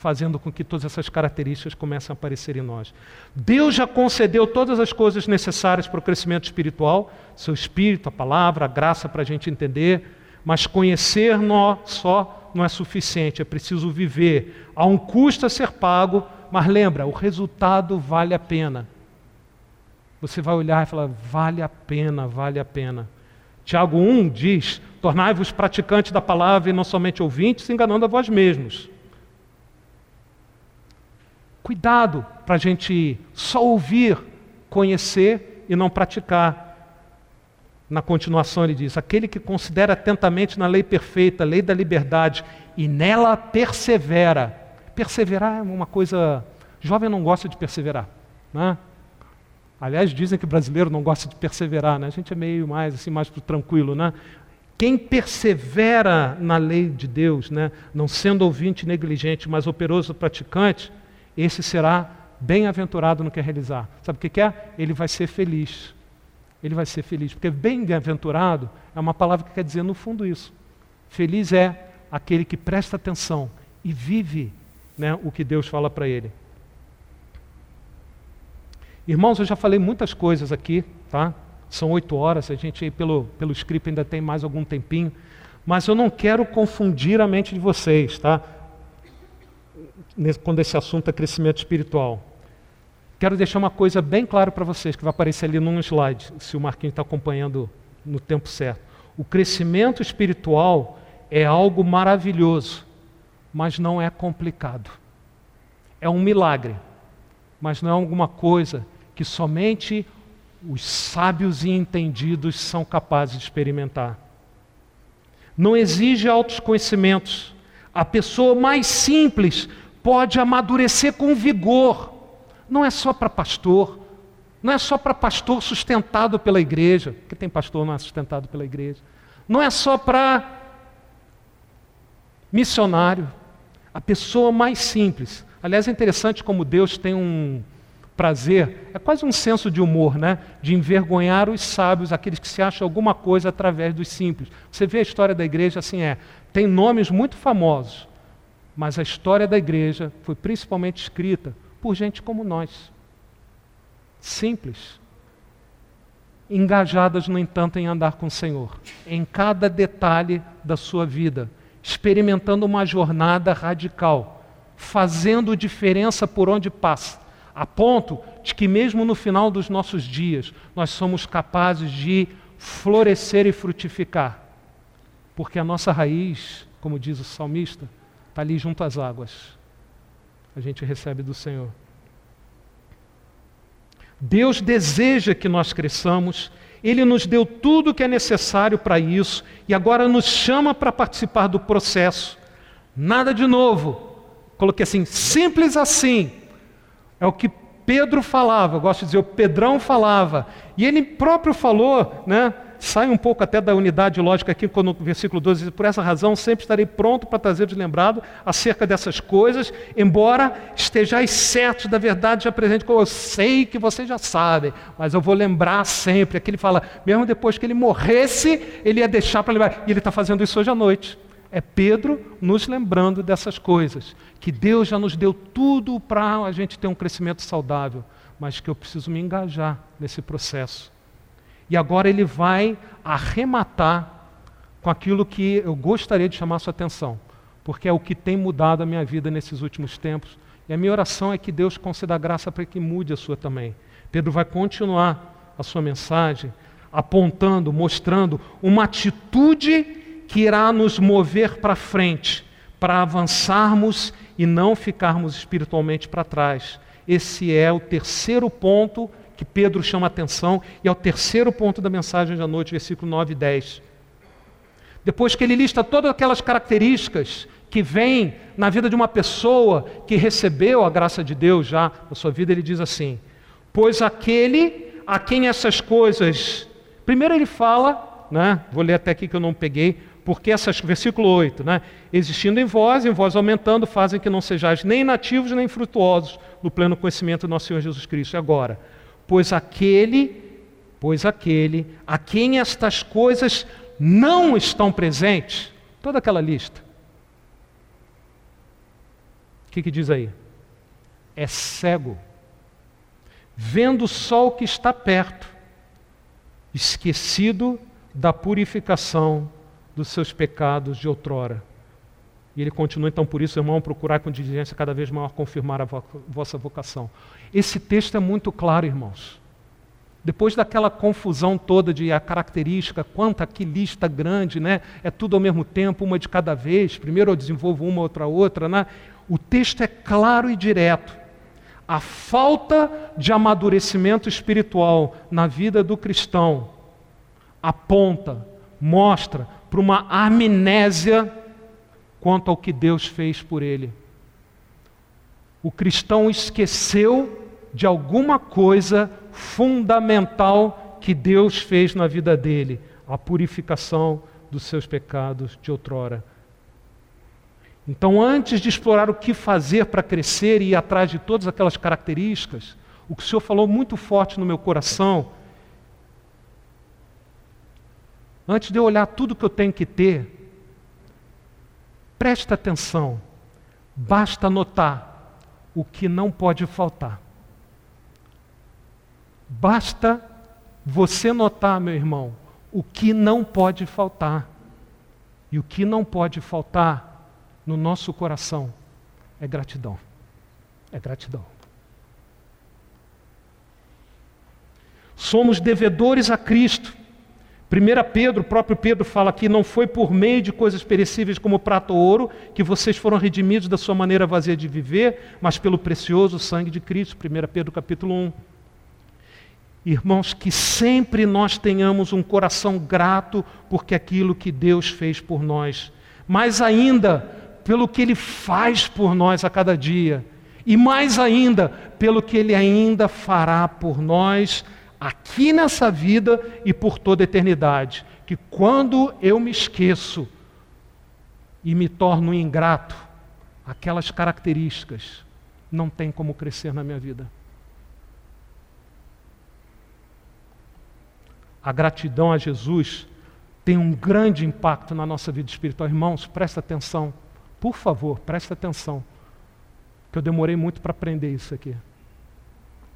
fazendo com que todas essas características comecem a aparecer em nós. Deus já concedeu todas as coisas necessárias para o crescimento espiritual, seu espírito, a palavra, a graça para a gente entender, mas conhecer nós só não é suficiente, é preciso viver. Há um custo a ser pago, mas lembra, o resultado vale a pena. Você vai olhar e falar, vale a pena, vale a pena. Tiago 1 diz: Tornai-vos praticantes da palavra e não somente ouvintes, enganando a vós mesmos. Cuidado para a gente só ouvir, conhecer e não praticar. Na continuação ele diz: aquele que considera atentamente na lei perfeita, lei da liberdade, e nela persevera. Perseverar é uma coisa. Jovem não gosta de perseverar. Né? Aliás, dizem que brasileiro não gosta de perseverar, né? a gente é meio mais assim, mais tranquilo. Né? Quem persevera na lei de Deus, né? não sendo ouvinte negligente, mas operoso praticante, esse será bem-aventurado no que realizar. Sabe o que é? Ele vai ser feliz. Ele vai ser feliz. Porque bem-aventurado é uma palavra que quer dizer no fundo isso. Feliz é aquele que presta atenção e vive né, o que Deus fala para ele. Irmãos, eu já falei muitas coisas aqui, tá? São oito horas, a gente pelo, pelo script ainda tem mais algum tempinho, mas eu não quero confundir a mente de vocês, tá? Quando esse assunto é crescimento espiritual. Quero deixar uma coisa bem clara para vocês, que vai aparecer ali num slide, se o Marquinhos está acompanhando no tempo certo. O crescimento espiritual é algo maravilhoso, mas não é complicado. É um milagre, mas não é alguma coisa que somente os sábios e entendidos são capazes de experimentar. Não exige altos conhecimentos. A pessoa mais simples pode amadurecer com vigor. Não é só para pastor, não é só para pastor sustentado pela igreja, porque tem pastor não é sustentado pela igreja. Não é só para missionário. A pessoa mais simples. Aliás, é interessante como Deus tem um prazer, é quase um senso de humor, né? De envergonhar os sábios, aqueles que se acham alguma coisa através dos simples. Você vê a história da igreja assim é. Tem nomes muito famosos, mas a história da igreja foi principalmente escrita por gente como nós. Simples. Engajadas, no entanto, em andar com o Senhor, em cada detalhe da sua vida, experimentando uma jornada radical, fazendo diferença por onde passa, a ponto de que, mesmo no final dos nossos dias, nós somos capazes de florescer e frutificar, porque a nossa raiz, como diz o salmista, está ali junto às águas. A gente recebe do Senhor. Deus deseja que nós cresçamos, Ele nos deu tudo o que é necessário para isso e agora nos chama para participar do processo. Nada de novo. Coloquei assim, simples assim. É o que Pedro falava, gosto de dizer, o Pedrão falava. E ele próprio falou, né? Sai um pouco até da unidade lógica aqui, quando no versículo 12 diz, por essa razão sempre estarei pronto para trazer-vos lembrado acerca dessas coisas, embora estejais certos da verdade já presente, como eu sei que vocês já sabem, mas eu vou lembrar sempre. Aqui ele fala, mesmo depois que ele morresse, ele ia deixar para lembrar. E ele está fazendo isso hoje à noite. É Pedro nos lembrando dessas coisas, que Deus já nos deu tudo para a gente ter um crescimento saudável, mas que eu preciso me engajar nesse processo. E agora ele vai arrematar com aquilo que eu gostaria de chamar sua atenção, porque é o que tem mudado a minha vida nesses últimos tempos. E a minha oração é que Deus conceda graça para que mude a sua também. Pedro vai continuar a sua mensagem apontando, mostrando uma atitude que irá nos mover para frente, para avançarmos e não ficarmos espiritualmente para trás. Esse é o terceiro ponto que Pedro chama atenção, e é o terceiro ponto da mensagem da noite, versículo 9 e 10. Depois que ele lista todas aquelas características que vêm na vida de uma pessoa que recebeu a graça de Deus já na sua vida, ele diz assim: Pois aquele a quem essas coisas. Primeiro ele fala, né, vou ler até aqui que eu não peguei, porque essas, versículo 8, né, existindo em vós, em vós aumentando, fazem que não sejais nem nativos nem frutuosos no pleno conhecimento do nosso Senhor Jesus Cristo. E agora, pois aquele, pois aquele a quem estas coisas não estão presentes, toda aquela lista. O que, que diz aí? É cego, vendo só o que está perto, esquecido da purificação dos seus pecados de outrora. E ele continua, então, por isso, irmão, procurar com diligência cada vez maior confirmar a vo vossa vocação. Esse texto é muito claro, irmãos. Depois daquela confusão toda de a característica, quanta que lista grande, né? É tudo ao mesmo tempo, uma de cada vez. Primeiro eu desenvolvo uma, outra outra, né? O texto é claro e direto. A falta de amadurecimento espiritual na vida do cristão aponta, mostra para uma amnésia quanto ao que Deus fez por ele. O cristão esqueceu de alguma coisa fundamental que Deus fez na vida dele, a purificação dos seus pecados de outrora. Então, antes de explorar o que fazer para crescer e ir atrás de todas aquelas características, o que o Senhor falou muito forte no meu coração, antes de eu olhar tudo que eu tenho que ter, Presta atenção, basta notar o que não pode faltar. Basta você notar, meu irmão, o que não pode faltar. E o que não pode faltar no nosso coração é gratidão. É gratidão. Somos devedores a Cristo. 1 Pedro, o próprio Pedro fala aqui: não foi por meio de coisas perecíveis como prata ou ouro que vocês foram redimidos da sua maneira vazia de viver, mas pelo precioso sangue de Cristo. 1 Pedro capítulo 1. Irmãos, que sempre nós tenhamos um coração grato porque aquilo que Deus fez por nós, mais ainda pelo que Ele faz por nós a cada dia, e mais ainda pelo que Ele ainda fará por nós aqui nessa vida e por toda a eternidade. Que quando eu me esqueço e me torno ingrato, aquelas características não tem como crescer na minha vida. A gratidão a Jesus tem um grande impacto na nossa vida espiritual. Irmãos, presta atenção. Por favor, presta atenção. Que eu demorei muito para aprender isso aqui.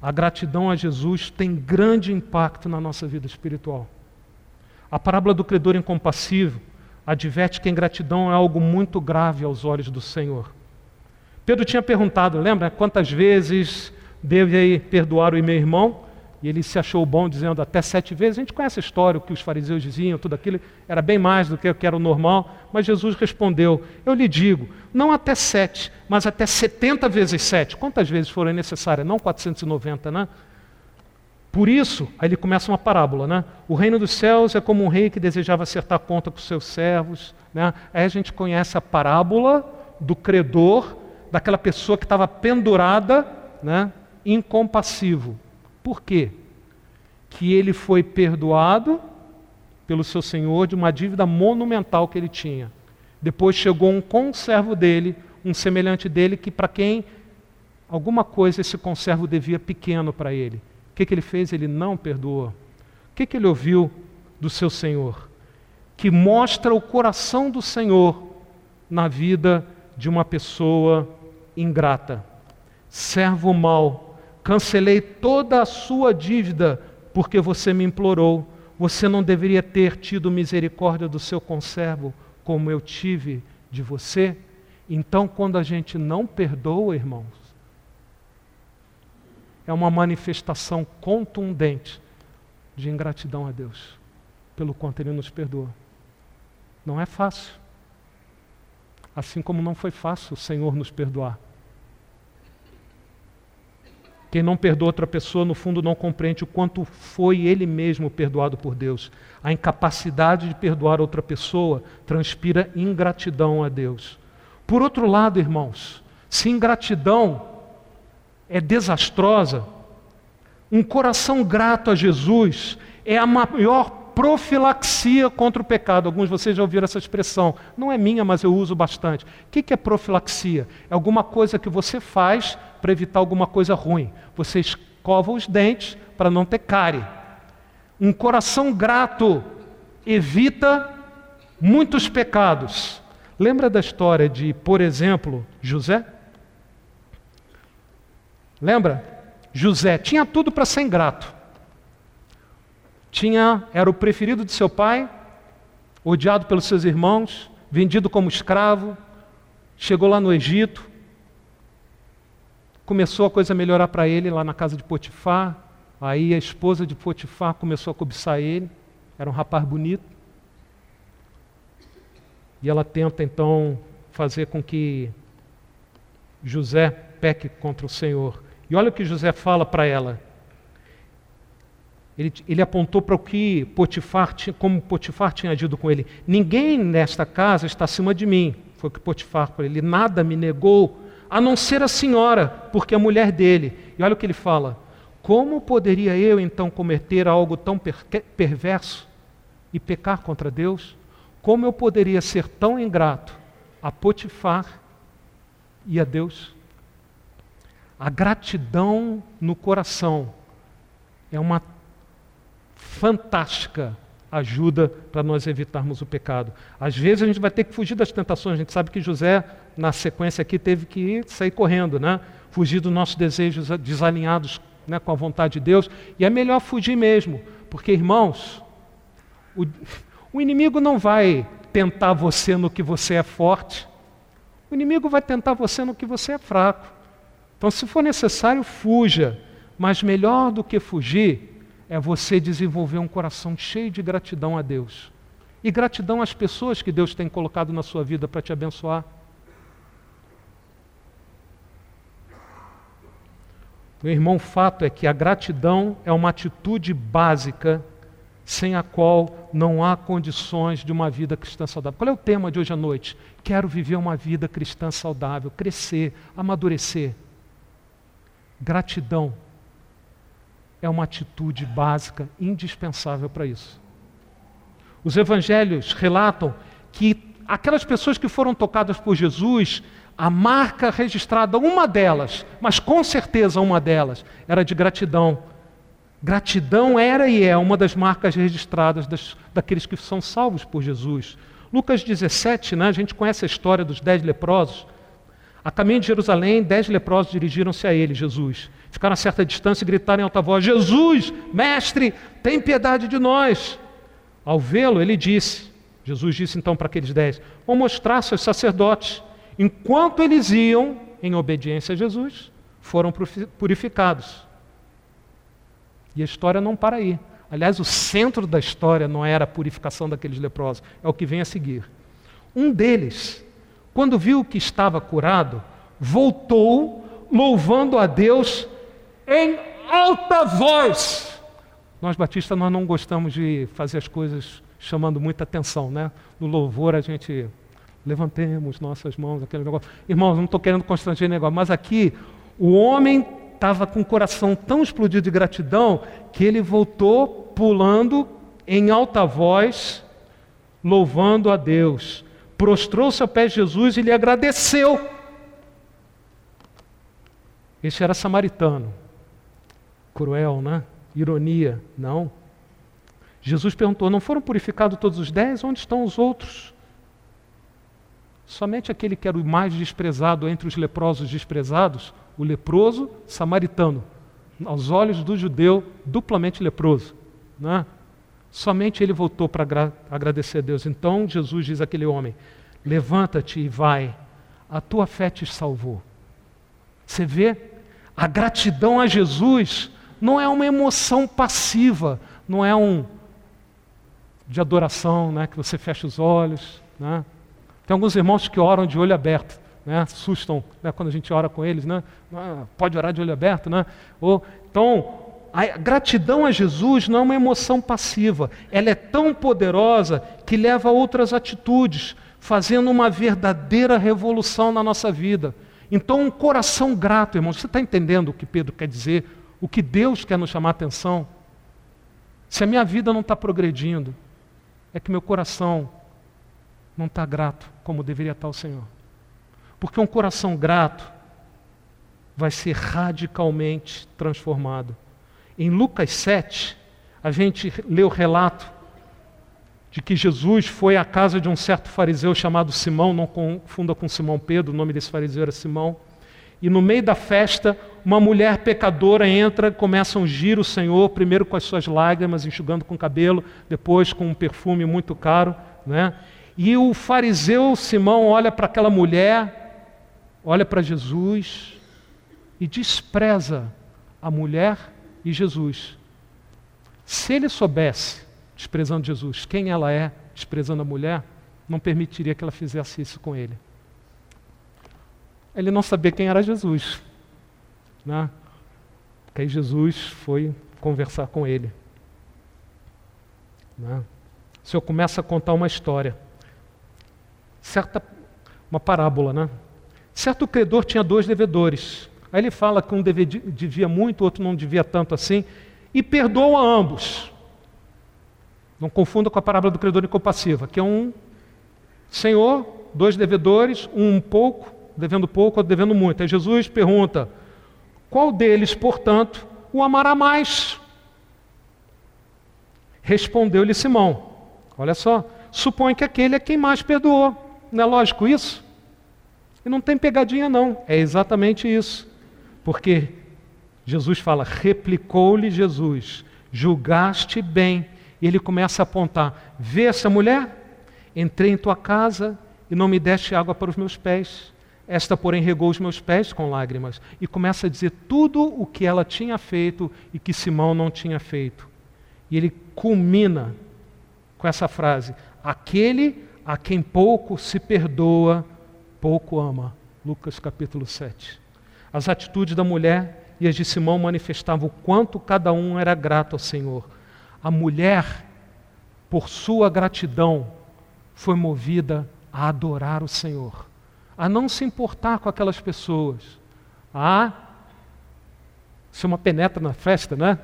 A gratidão a Jesus tem grande impacto na nossa vida espiritual. A parábola do credor incompassivo adverte que a ingratidão é algo muito grave aos olhos do Senhor. Pedro tinha perguntado, lembra quantas vezes deve perdoar o meu irmão? E ele se achou bom dizendo até sete vezes. A gente conhece a história, o que os fariseus diziam, tudo aquilo, era bem mais do que era o normal. Mas Jesus respondeu: Eu lhe digo, não até sete, mas até setenta vezes sete. Quantas vezes forem necessárias? Não 490, né? Por isso, aí ele começa uma parábola, né? O reino dos céus é como um rei que desejava acertar conta com seus servos. Né? Aí a gente conhece a parábola do credor, daquela pessoa que estava pendurada, né? incompassivo por quê? Que ele foi perdoado pelo seu senhor de uma dívida monumental que ele tinha. Depois chegou um conservo dele, um semelhante dele, que para quem alguma coisa esse conservo devia pequeno para ele. O que, que ele fez? Ele não perdoou. O que, que ele ouviu do seu senhor? Que mostra o coração do Senhor na vida de uma pessoa ingrata. Servo mau Cancelei toda a sua dívida porque você me implorou. Você não deveria ter tido misericórdia do seu conservo como eu tive de você? Então, quando a gente não perdoa, irmãos, é uma manifestação contundente de ingratidão a Deus, pelo quanto Ele nos perdoa. Não é fácil. Assim como não foi fácil o Senhor nos perdoar. Quem não perdoa outra pessoa, no fundo, não compreende o quanto foi ele mesmo perdoado por Deus. A incapacidade de perdoar outra pessoa transpira ingratidão a Deus. Por outro lado, irmãos, se ingratidão é desastrosa, um coração grato a Jesus é a maior profilaxia contra o pecado. Alguns de vocês já ouviram essa expressão. Não é minha, mas eu uso bastante. O que é profilaxia? É alguma coisa que você faz para evitar alguma coisa ruim. Você escova os dentes para não ter cárie. Um coração grato evita muitos pecados. Lembra da história de, por exemplo, José? Lembra? José tinha tudo para ser ingrato tinha, era o preferido de seu pai, odiado pelos seus irmãos, vendido como escravo, chegou lá no Egito, começou a coisa a melhorar para ele lá na casa de Potifar, aí a esposa de Potifar começou a cobiçar ele, era um rapaz bonito, e ela tenta então fazer com que José peque contra o Senhor. E olha o que José fala para ela: ele, ele apontou para o que Potifar, como Potifar tinha agido com ele. Ninguém nesta casa está acima de mim. Foi o que Potifar para ele. Nada me negou, a não ser a senhora, porque é mulher dele. E olha o que ele fala. Como poderia eu então cometer algo tão per perverso e pecar contra Deus? Como eu poderia ser tão ingrato a Potifar e a Deus? A gratidão no coração é uma fantástica ajuda para nós evitarmos o pecado. Às vezes a gente vai ter que fugir das tentações. A gente sabe que José, na sequência aqui, teve que sair correndo, né? fugir dos nossos desejos desalinhados né, com a vontade de Deus. E é melhor fugir mesmo, porque, irmãos, o, o inimigo não vai tentar você no que você é forte. O inimigo vai tentar você no que você é fraco. Então, se for necessário, fuja. Mas melhor do que fugir é você desenvolver um coração cheio de gratidão a Deus. E gratidão às pessoas que Deus tem colocado na sua vida para te abençoar. Meu irmão, o fato é que a gratidão é uma atitude básica sem a qual não há condições de uma vida cristã saudável. Qual é o tema de hoje à noite? Quero viver uma vida cristã saudável, crescer, amadurecer. Gratidão é uma atitude básica, indispensável para isso. Os evangelhos relatam que aquelas pessoas que foram tocadas por Jesus, a marca registrada, uma delas, mas com certeza uma delas, era de gratidão Gratidão era e é uma das marcas registradas das, daqueles que são salvos por Jesus. Lucas 17, né, a gente conhece a história dos dez leprosos. A caminho de Jerusalém, dez leprosos dirigiram-se a ele, Jesus. Ficaram a certa distância e gritaram em alta voz: Jesus, mestre, tem piedade de nós. Ao vê-lo, ele disse: Jesus disse então para aqueles dez: Vão mostrar seus sacerdotes. Enquanto eles iam, em obediência a Jesus, foram purificados. E a história não para aí. Aliás, o centro da história não era a purificação daqueles leprosos, é o que vem a seguir. Um deles, quando viu que estava curado, voltou louvando a Deus em alta voz. Nós batistas nós não gostamos de fazer as coisas chamando muita atenção, né? No louvor a gente levantemos nossas mãos, aquele negócio. Irmãos, não estou querendo constranger negócio, mas aqui o homem estava com o coração tão explodido de gratidão que ele voltou pulando em alta voz, louvando a Deus. Prostrou-se ao pé de Jesus e lhe agradeceu. Esse era samaritano. Cruel, né? Ironia. Não. Jesus perguntou: Não foram purificados todos os dez? Onde estão os outros? Somente aquele que era o mais desprezado entre os leprosos desprezados o leproso samaritano, aos olhos do judeu duplamente leproso. Né? Somente ele voltou para agra agradecer a Deus. Então Jesus diz àquele homem: Levanta-te e vai, a tua fé te salvou. Você vê? A gratidão a Jesus não é uma emoção passiva, não é um de adoração, né, que você fecha os olhos. Né? Tem alguns irmãos que oram de olho aberto né, assustam né, quando a gente ora com eles, né? Ah, pode orar de olho aberto, né? Ou, então, a gratidão a Jesus não é uma emoção passiva, ela é tão poderosa que leva a outras atitudes, fazendo uma verdadeira revolução na nossa vida. Então, um coração grato, irmão, você está entendendo o que Pedro quer dizer? O que Deus quer nos chamar a atenção? Se a minha vida não está progredindo, é que meu coração não está grato como deveria estar o Senhor. Porque um coração grato vai ser radicalmente transformado. Em Lucas 7, a gente lê o relato de que Jesus foi à casa de um certo fariseu chamado Simão, não confunda com Simão Pedro, o nome desse fariseu era Simão. E no meio da festa, uma mulher pecadora entra, começa a ungir o Senhor, primeiro com as suas lágrimas, enxugando com o cabelo, depois com um perfume muito caro. Né? E o fariseu Simão olha para aquela mulher olha para Jesus e despreza a mulher e Jesus. Se ele soubesse, desprezando Jesus, quem ela é, desprezando a mulher, não permitiria que ela fizesse isso com ele. Ele não sabia quem era Jesus. Né? Porque aí Jesus foi conversar com ele. Né? O Senhor começa a contar uma história. Certa, uma parábola, né? Certo credor tinha dois devedores. Aí ele fala que um devia muito, outro não devia tanto assim, e perdoa ambos. Não confunda com a parábola do credor incompassiva, que é um senhor, dois devedores, um pouco, devendo pouco, outro devendo muito. Aí Jesus pergunta: qual deles, portanto, o amará mais? Respondeu-lhe Simão: Olha só, supõe que aquele é quem mais perdoou. Não é lógico isso? E não tem pegadinha, não. É exatamente isso. Porque Jesus fala, replicou-lhe Jesus, julgaste bem. E ele começa a apontar: vê essa mulher? Entrei em tua casa e não me deste água para os meus pés. Esta, porém, regou os meus pés com lágrimas e começa a dizer tudo o que ela tinha feito e que Simão não tinha feito. E ele culmina com essa frase: Aquele a quem pouco se perdoa, pouco ama. Lucas capítulo 7. As atitudes da mulher e as de Simão manifestavam o quanto cada um era grato ao Senhor. A mulher, por sua gratidão, foi movida a adorar o Senhor a não se importar com aquelas pessoas, a ser uma penetra na festa, né?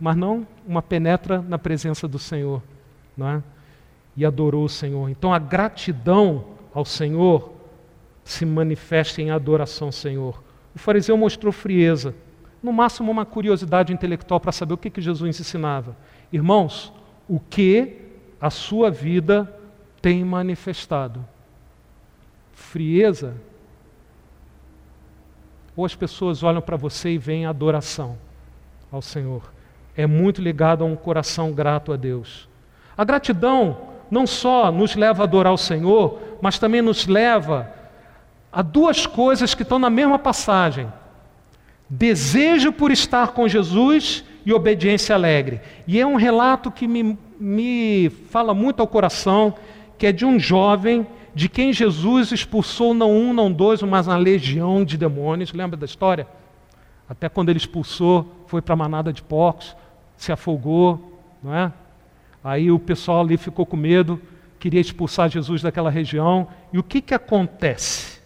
Mas não uma penetra na presença do Senhor, não é? E adorou o Senhor. Então a gratidão ao Senhor se manifesta em adoração ao Senhor. O fariseu mostrou frieza, no máximo uma curiosidade intelectual para saber o que, que Jesus ensinava. Irmãos, o que a sua vida tem manifestado? Frieza, ou as pessoas olham para você e veem adoração ao Senhor. É muito ligado a um coração grato a Deus. A gratidão não só nos leva a adorar o Senhor, mas também nos leva a duas coisas que estão na mesma passagem: desejo por estar com Jesus e obediência alegre. E é um relato que me, me fala muito ao coração, que é de um jovem de quem Jesus expulsou não um, não dois, mas uma legião de demônios. Lembra da história? Até quando ele expulsou, foi para a manada de porcos, se afogou, não é? Aí o pessoal ali ficou com medo, queria expulsar Jesus daquela região. E o que, que acontece?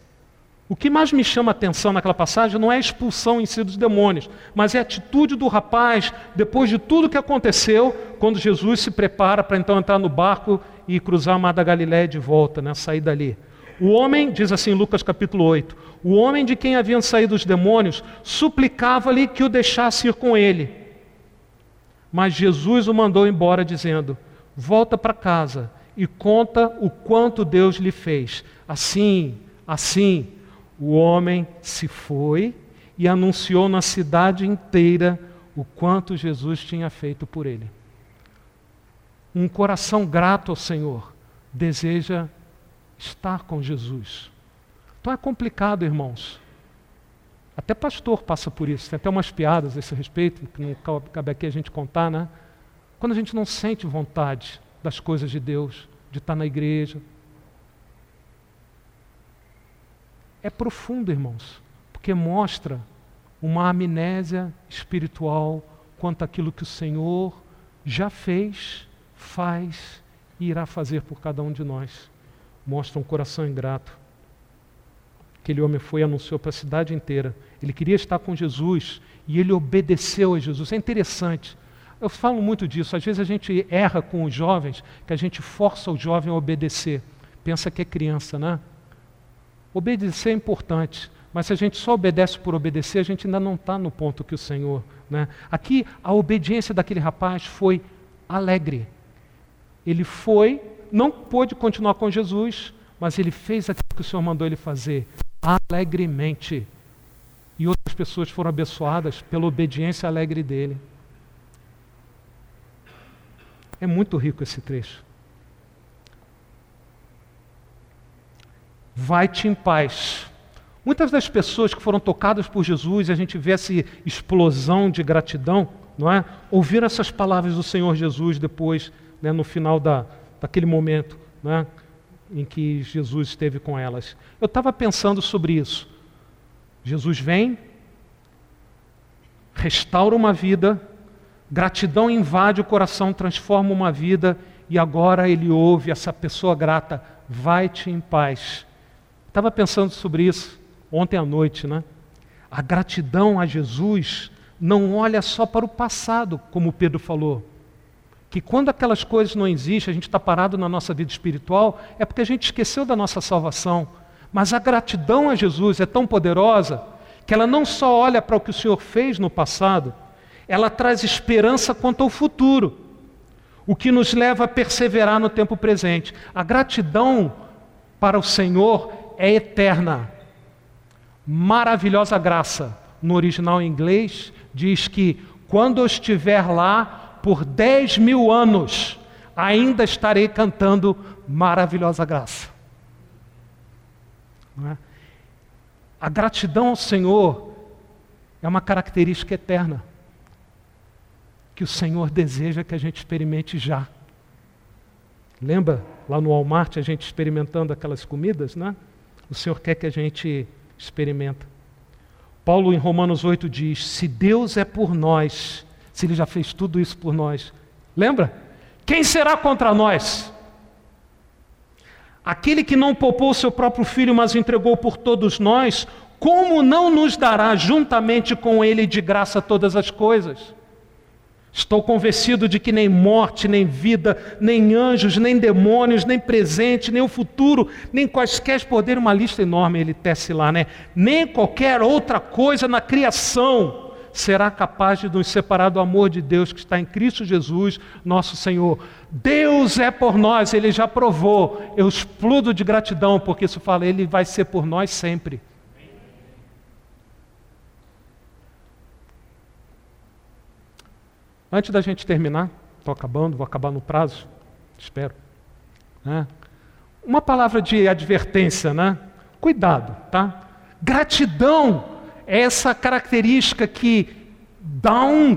O que mais me chama a atenção naquela passagem não é a expulsão em si dos demônios, mas é a atitude do rapaz, depois de tudo que aconteceu, quando Jesus se prepara para então entrar no barco e cruzar o mar da Galiléia de volta, né, sair dali. O homem, diz assim Lucas capítulo 8, o homem de quem haviam saído os demônios suplicava-lhe que o deixasse ir com ele. Mas Jesus o mandou embora, dizendo: Volta para casa e conta o quanto Deus lhe fez. Assim, assim, o homem se foi e anunciou na cidade inteira o quanto Jesus tinha feito por ele. Um coração grato ao Senhor deseja estar com Jesus. Então é complicado, irmãos. Até pastor passa por isso. Tem até umas piadas a esse respeito, que não cabe aqui a gente contar, né? Quando a gente não sente vontade das coisas de Deus, de estar na igreja, é profundo, irmãos, porque mostra uma amnésia espiritual quanto àquilo que o Senhor já fez, faz e irá fazer por cada um de nós. Mostra um coração ingrato. Aquele homem foi e anunciou para a cidade inteira. Ele queria estar com Jesus e ele obedeceu a Jesus. É interessante. Eu falo muito disso. Às vezes a gente erra com os jovens, que a gente força o jovem a obedecer. Pensa que é criança, né? Obedecer é importante, mas se a gente só obedece por obedecer, a gente ainda não está no ponto que o Senhor. Né? Aqui, a obediência daquele rapaz foi alegre. Ele foi, não pôde continuar com Jesus, mas ele fez aquilo que o Senhor mandou ele fazer, alegremente. E outras pessoas foram abençoadas pela obediência alegre dele. É muito rico esse trecho. vai-te em paz. Muitas das pessoas que foram tocadas por Jesus, a gente vê essa explosão de gratidão, não é? Ouviram essas palavras do Senhor Jesus depois, né, no final da, daquele momento, né, em que Jesus esteve com elas. Eu estava pensando sobre isso. Jesus vem, restaura uma vida, gratidão invade o coração, transforma uma vida, e agora ele ouve essa pessoa grata: vai-te em paz Estava pensando sobre isso ontem à noite, né? A gratidão a Jesus não olha só para o passado, como Pedro falou. Que quando aquelas coisas não existem, a gente está parado na nossa vida espiritual, é porque a gente esqueceu da nossa salvação. Mas a gratidão a Jesus é tão poderosa que ela não só olha para o que o Senhor fez no passado, ela traz esperança quanto ao futuro, o que nos leva a perseverar no tempo presente. A gratidão para o Senhor é eterna. Maravilhosa graça. No original em inglês, diz que quando eu estiver lá por 10 mil anos, ainda estarei cantando maravilhosa graça. É? A gratidão ao Senhor é uma característica eterna que o Senhor deseja que a gente experimente já. Lembra lá no Walmart a gente experimentando aquelas comidas, né? O Senhor quer que a gente experimenta. Paulo em Romanos 8 diz: "Se Deus é por nós, se ele já fez tudo isso por nós, lembra? Quem será contra nós?" Aquele que não poupou seu próprio filho, mas entregou por todos nós, como não nos dará juntamente com ele de graça todas as coisas? Estou convencido de que nem morte, nem vida, nem anjos, nem demônios, nem presente, nem o futuro, nem quaisquer poder, uma lista enorme ele tece lá, né? Nem qualquer outra coisa na criação será capaz de nos separar do amor de Deus que está em Cristo Jesus, nosso Senhor. Deus é por nós, ele já provou. Eu explodo de gratidão, porque isso fala, ele vai ser por nós sempre. Antes da gente terminar, estou acabando, vou acabar no prazo, espero. Né? Uma palavra de advertência, né? Cuidado, tá? Gratidão essa característica que dá um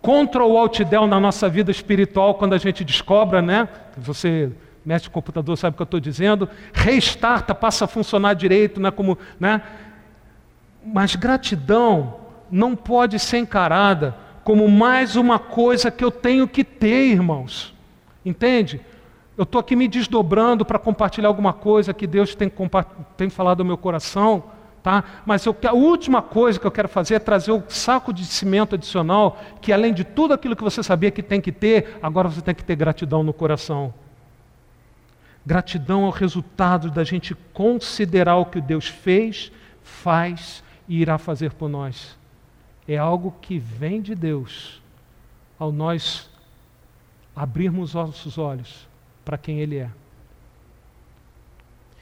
control del na nossa vida espiritual quando a gente descobre, né? Você mexe no computador, sabe o que eu estou dizendo? Restarta, passa a funcionar direito, né? Como, né? Mas gratidão não pode ser encarada como mais uma coisa que eu tenho que ter, irmãos. Entende? Eu estou aqui me desdobrando para compartilhar alguma coisa que Deus tem, tem falado ao meu coração, tá? mas eu, a última coisa que eu quero fazer é trazer o saco de cimento adicional, que além de tudo aquilo que você sabia que tem que ter, agora você tem que ter gratidão no coração. Gratidão é o resultado da gente considerar o que Deus fez, faz e irá fazer por nós é algo que vem de Deus ao nós abrirmos nossos olhos para quem Ele é.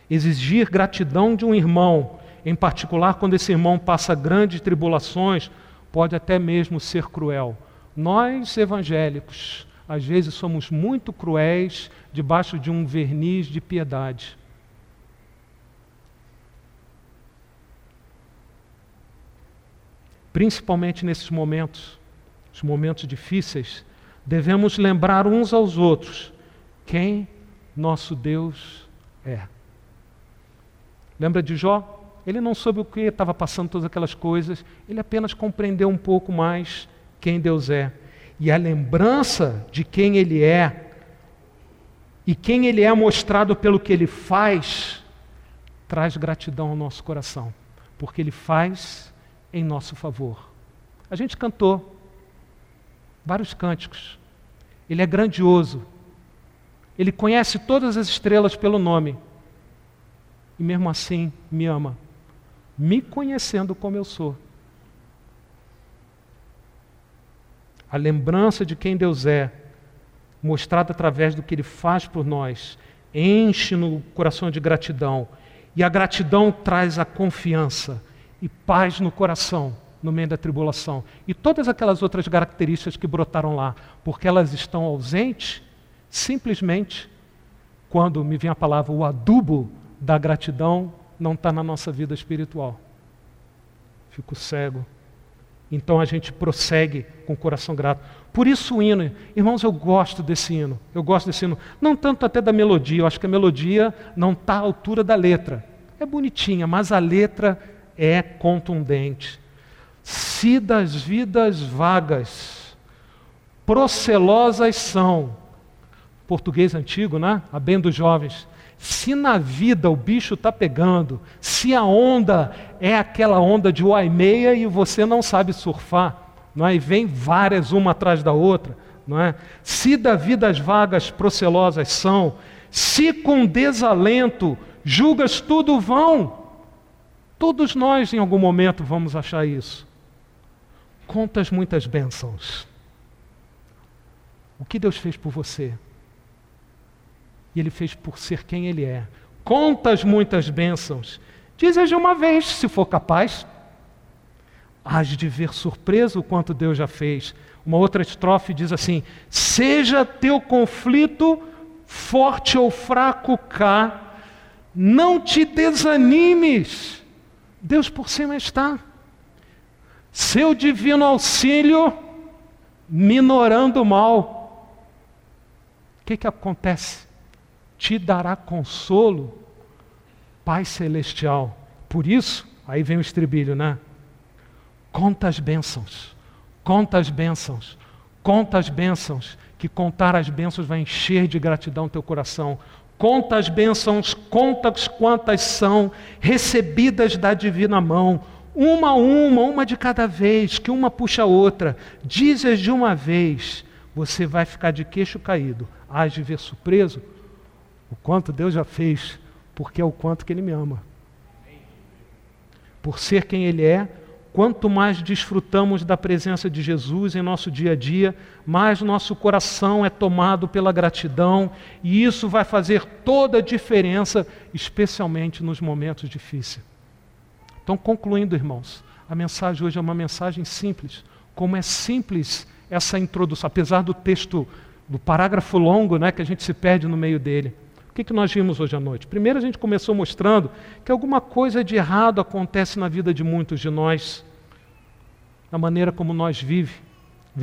Exigir gratidão de um irmão, em particular quando esse irmão passa grandes tribulações, pode até mesmo ser cruel. Nós, evangélicos, às vezes somos muito cruéis debaixo de um verniz de piedade. principalmente nesses momentos, os momentos difíceis, devemos lembrar uns aos outros quem nosso Deus é. Lembra de Jó? Ele não soube o que estava passando todas aquelas coisas, ele apenas compreendeu um pouco mais quem Deus é. E a lembrança de quem Ele é, e quem Ele é mostrado pelo que Ele faz, traz gratidão ao nosso coração, porque Ele faz em nosso favor. A gente cantou vários cânticos. Ele é grandioso. Ele conhece todas as estrelas pelo nome. E mesmo assim me ama, me conhecendo como eu sou. A lembrança de quem Deus é, mostrada através do que Ele faz por nós, enche no coração de gratidão. E a gratidão traz a confiança e paz no coração no meio da tribulação. E todas aquelas outras características que brotaram lá, porque elas estão ausentes, simplesmente, quando me vem a palavra, o adubo da gratidão não está na nossa vida espiritual. Fico cego. Então a gente prossegue com o coração grato. Por isso o hino, irmãos, eu gosto desse hino. Eu gosto desse hino. Não tanto até da melodia, eu acho que a melodia não está à altura da letra. É bonitinha, mas a letra é contundente. Se das vidas vagas, procelosas são, português antigo, né? A bem dos jovens. Se na vida o bicho está pegando, se a onda é aquela onda de uma e meia e você não sabe surfar, não é? e vem várias uma atrás da outra, não é? se da vida as vagas procelosas são, se com desalento julgas tudo vão, Todos nós, em algum momento, vamos achar isso. Contas muitas bênçãos. O que Deus fez por você? E Ele fez por ser quem Ele é. Contas muitas bênçãos. Deseja uma vez, se for capaz. Hás de ver surpreso o quanto Deus já fez. Uma outra estrofe diz assim: Seja teu conflito forte ou fraco cá, não te desanimes Deus por cima está. Seu divino auxílio minorando o mal. O que, que acontece? Te dará consolo, Pai Celestial. Por isso, aí vem o estribilho, né? Conta as bênçãos, conta as bênçãos, conta as bênçãos, que contar as bênçãos vai encher de gratidão teu coração. Conta as bênçãos, conta quantas são recebidas da divina mão, uma a uma, uma de cada vez, que uma puxa a outra. Dizes de uma vez, você vai ficar de queixo caído. Hás de ver surpreso o quanto Deus já fez, porque é o quanto que Ele me ama. Por ser quem Ele é, quanto mais desfrutamos da presença de Jesus em nosso dia a dia, mais nosso coração é tomado pela gratidão, e isso vai fazer toda a diferença, especialmente nos momentos difíceis. Então, concluindo, irmãos, a mensagem hoje é uma mensagem simples. Como é simples essa introdução, apesar do texto, do parágrafo longo, né, que a gente se perde no meio dele. Que, que nós vimos hoje à noite? Primeiro, a gente começou mostrando que alguma coisa de errado acontece na vida de muitos de nós, na maneira como nós vive,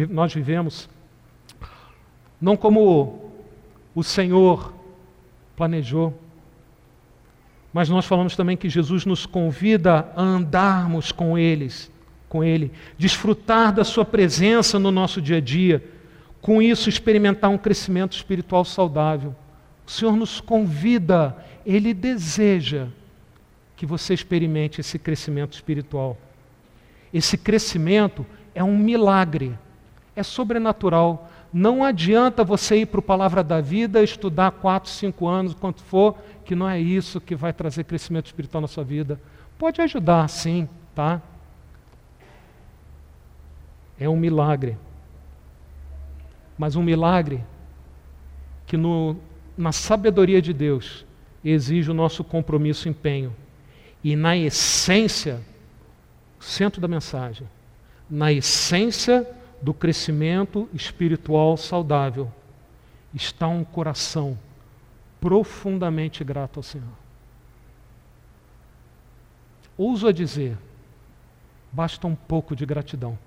nós vivemos, não como o Senhor planejou. Mas nós falamos também que Jesus nos convida a andarmos com eles, com ele, desfrutar da sua presença no nosso dia a dia, com isso experimentar um crescimento espiritual saudável. O Senhor nos convida, ele deseja que você experimente esse crescimento espiritual. Esse crescimento é um milagre, é sobrenatural. Não adianta você ir para o Palavra da Vida, estudar quatro, cinco anos, quanto for, que não é isso que vai trazer crescimento espiritual na sua vida. Pode ajudar, sim, tá? É um milagre. Mas um milagre que no, na sabedoria de Deus exige o nosso compromisso e empenho. E na essência, centro da mensagem, na essência do crescimento espiritual saudável, está um coração profundamente grato ao Senhor. Ouso a dizer, basta um pouco de gratidão,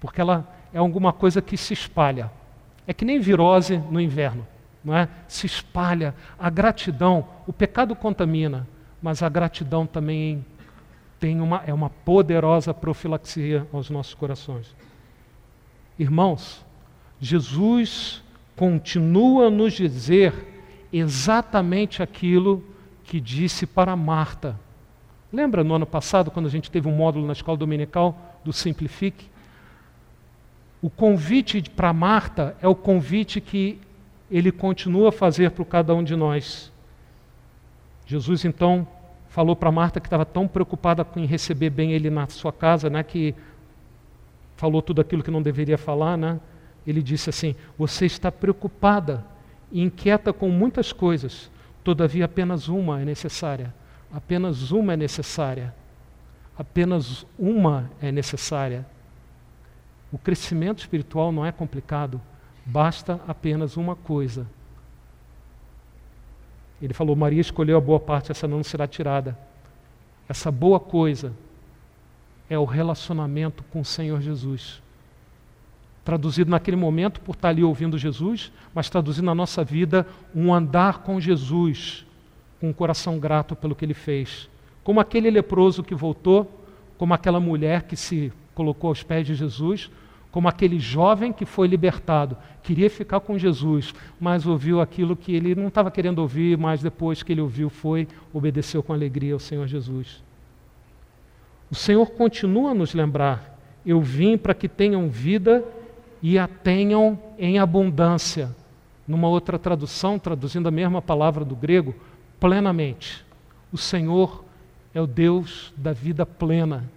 porque ela é alguma coisa que se espalha. É que nem virose no inverno, não é? Se espalha. A gratidão, o pecado contamina, mas a gratidão também tem uma, é uma poderosa profilaxia aos nossos corações. Irmãos, Jesus continua a nos dizer exatamente aquilo que disse para Marta. Lembra no ano passado, quando a gente teve um módulo na escola dominical do Simplifique? O convite para Marta é o convite que ele continua a fazer para cada um de nós. Jesus então falou para Marta que estava tão preocupada em receber bem ele na sua casa, né, que falou tudo aquilo que não deveria falar, né? Ele disse assim: "Você está preocupada e inquieta com muitas coisas, todavia apenas uma é necessária. Apenas uma é necessária. Apenas uma é necessária. O crescimento espiritual não é complicado, basta apenas uma coisa. Ele falou: Maria escolheu a boa parte, essa não será tirada. Essa boa coisa é o relacionamento com o Senhor Jesus traduzido naquele momento por estar ali ouvindo Jesus, mas traduzido na nossa vida um andar com Jesus, com um coração grato pelo que ele fez. Como aquele leproso que voltou, como aquela mulher que se colocou aos pés de Jesus, como aquele jovem que foi libertado, queria ficar com Jesus, mas ouviu aquilo que ele não estava querendo ouvir, mas depois que ele ouviu foi, obedeceu com alegria ao Senhor Jesus. O Senhor continua a nos lembrar: eu vim para que tenham vida e a tenham em abundância. Numa outra tradução, traduzindo a mesma palavra do grego, plenamente. O Senhor é o Deus da vida plena.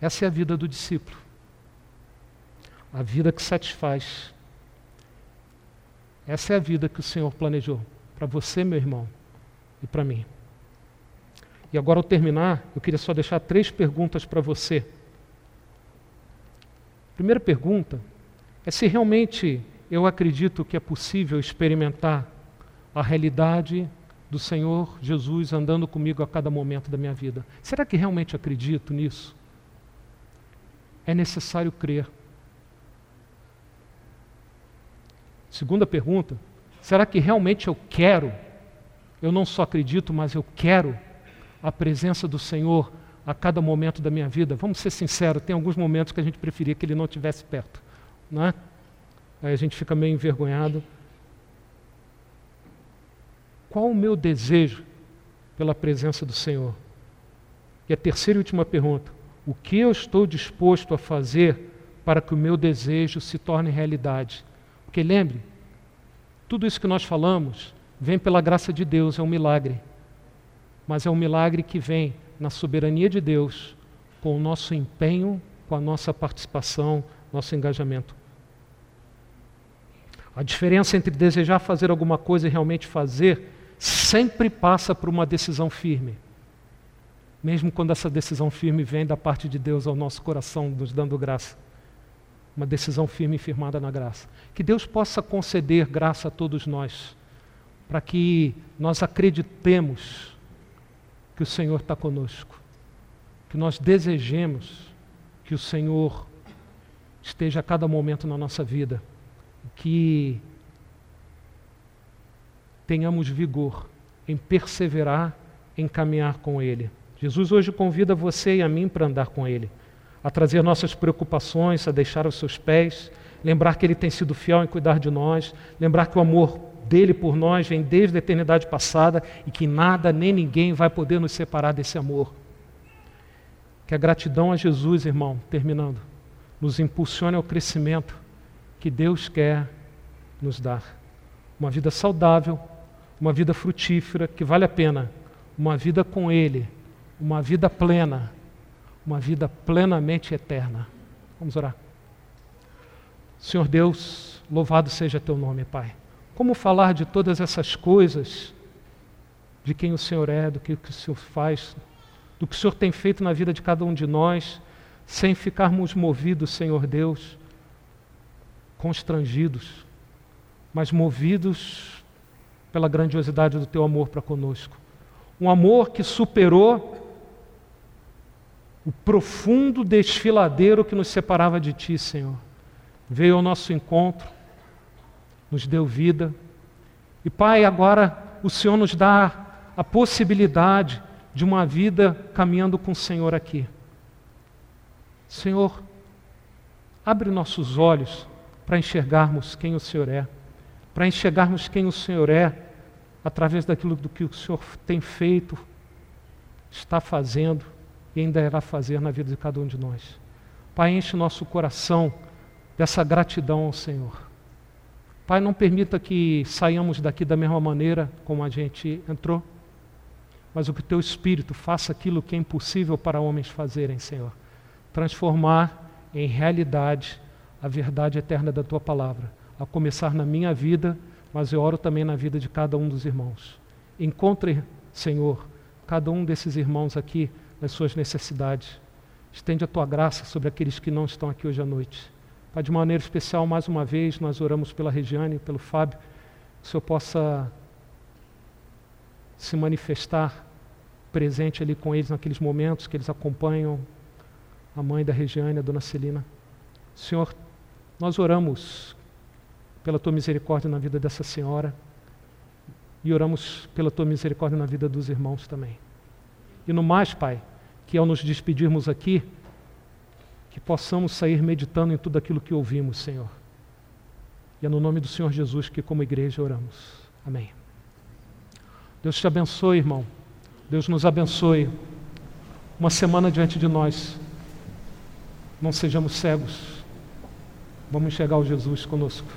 Essa é a vida do discípulo. A vida que satisfaz. Essa é a vida que o Senhor planejou para você, meu irmão, e para mim. E agora, ao terminar, eu queria só deixar três perguntas para você. Primeira pergunta é se realmente eu acredito que é possível experimentar a realidade do Senhor Jesus andando comigo a cada momento da minha vida. Será que realmente acredito nisso? É necessário crer. Segunda pergunta: será que realmente eu quero? Eu não só acredito, mas eu quero a presença do Senhor a cada momento da minha vida. Vamos ser sinceros, tem alguns momentos que a gente preferia que Ele não estivesse perto, não é? Aí a gente fica meio envergonhado. Qual o meu desejo pela presença do Senhor? E a terceira e última pergunta: o que eu estou disposto a fazer para que o meu desejo se torne realidade? Porque lembre, tudo isso que nós falamos vem pela graça de Deus, é um milagre. Mas é um milagre que vem na soberania de Deus, com o nosso empenho, com a nossa participação, nosso engajamento. A diferença entre desejar fazer alguma coisa e realmente fazer sempre passa por uma decisão firme. Mesmo quando essa decisão firme vem da parte de Deus ao nosso coração, nos dando graça. Uma decisão firme e firmada na graça. Que Deus possa conceder graça a todos nós, para que nós acreditemos que o Senhor está conosco. Que nós desejemos que o Senhor esteja a cada momento na nossa vida. Que tenhamos vigor em perseverar, em caminhar com Ele. Jesus hoje convida você e a mim para andar com Ele, a trazer nossas preocupações, a deixar os seus pés, lembrar que Ele tem sido fiel em cuidar de nós, lembrar que o amor dele por nós vem desde a eternidade passada e que nada nem ninguém vai poder nos separar desse amor. Que a gratidão a Jesus, irmão, terminando, nos impulsione ao crescimento que Deus quer nos dar. Uma vida saudável, uma vida frutífera que vale a pena, uma vida com Ele, uma vida plena, uma vida plenamente eterna. Vamos orar. Senhor Deus, louvado seja Teu nome, Pai. Como falar de todas essas coisas, de quem o Senhor é, do que o Senhor faz, do que o Senhor tem feito na vida de cada um de nós, sem ficarmos movidos, Senhor Deus, constrangidos, mas movidos pela grandiosidade do teu amor para conosco. Um amor que superou o profundo desfiladeiro que nos separava de ti, Senhor. Veio ao nosso encontro, nos deu vida. E, Pai, agora o Senhor nos dá a possibilidade de uma vida caminhando com o Senhor aqui. Senhor, abre nossos olhos para enxergarmos quem o Senhor é para enxergarmos quem o Senhor é, através daquilo do que o Senhor tem feito, está fazendo e ainda irá fazer na vida de cada um de nós. Pai, enche nosso coração dessa gratidão ao Senhor. Pai, não permita que saiamos daqui da mesma maneira como a gente entrou, mas o que teu Espírito faça aquilo que é impossível para homens fazerem, Senhor. Transformar em realidade a verdade eterna da tua palavra a começar na minha vida, mas eu oro também na vida de cada um dos irmãos. Encontre, Senhor, cada um desses irmãos aqui nas suas necessidades. Estende a tua graça sobre aqueles que não estão aqui hoje à noite. Pai, de maneira especial, mais uma vez, nós oramos pela Regiane, pelo Fábio, que o Senhor possa se manifestar presente ali com eles naqueles momentos que eles acompanham a mãe da Regiane, a dona Celina. Senhor, nós oramos pela tua misericórdia na vida dessa senhora e oramos pela tua misericórdia na vida dos irmãos também. E no mais, Pai, que ao nos despedirmos aqui, que possamos sair meditando em tudo aquilo que ouvimos, Senhor. E é no nome do Senhor Jesus que, como igreja, oramos. Amém. Deus te abençoe, irmão. Deus nos abençoe. Uma semana diante de nós. Não sejamos cegos. Vamos enxergar o Jesus conosco.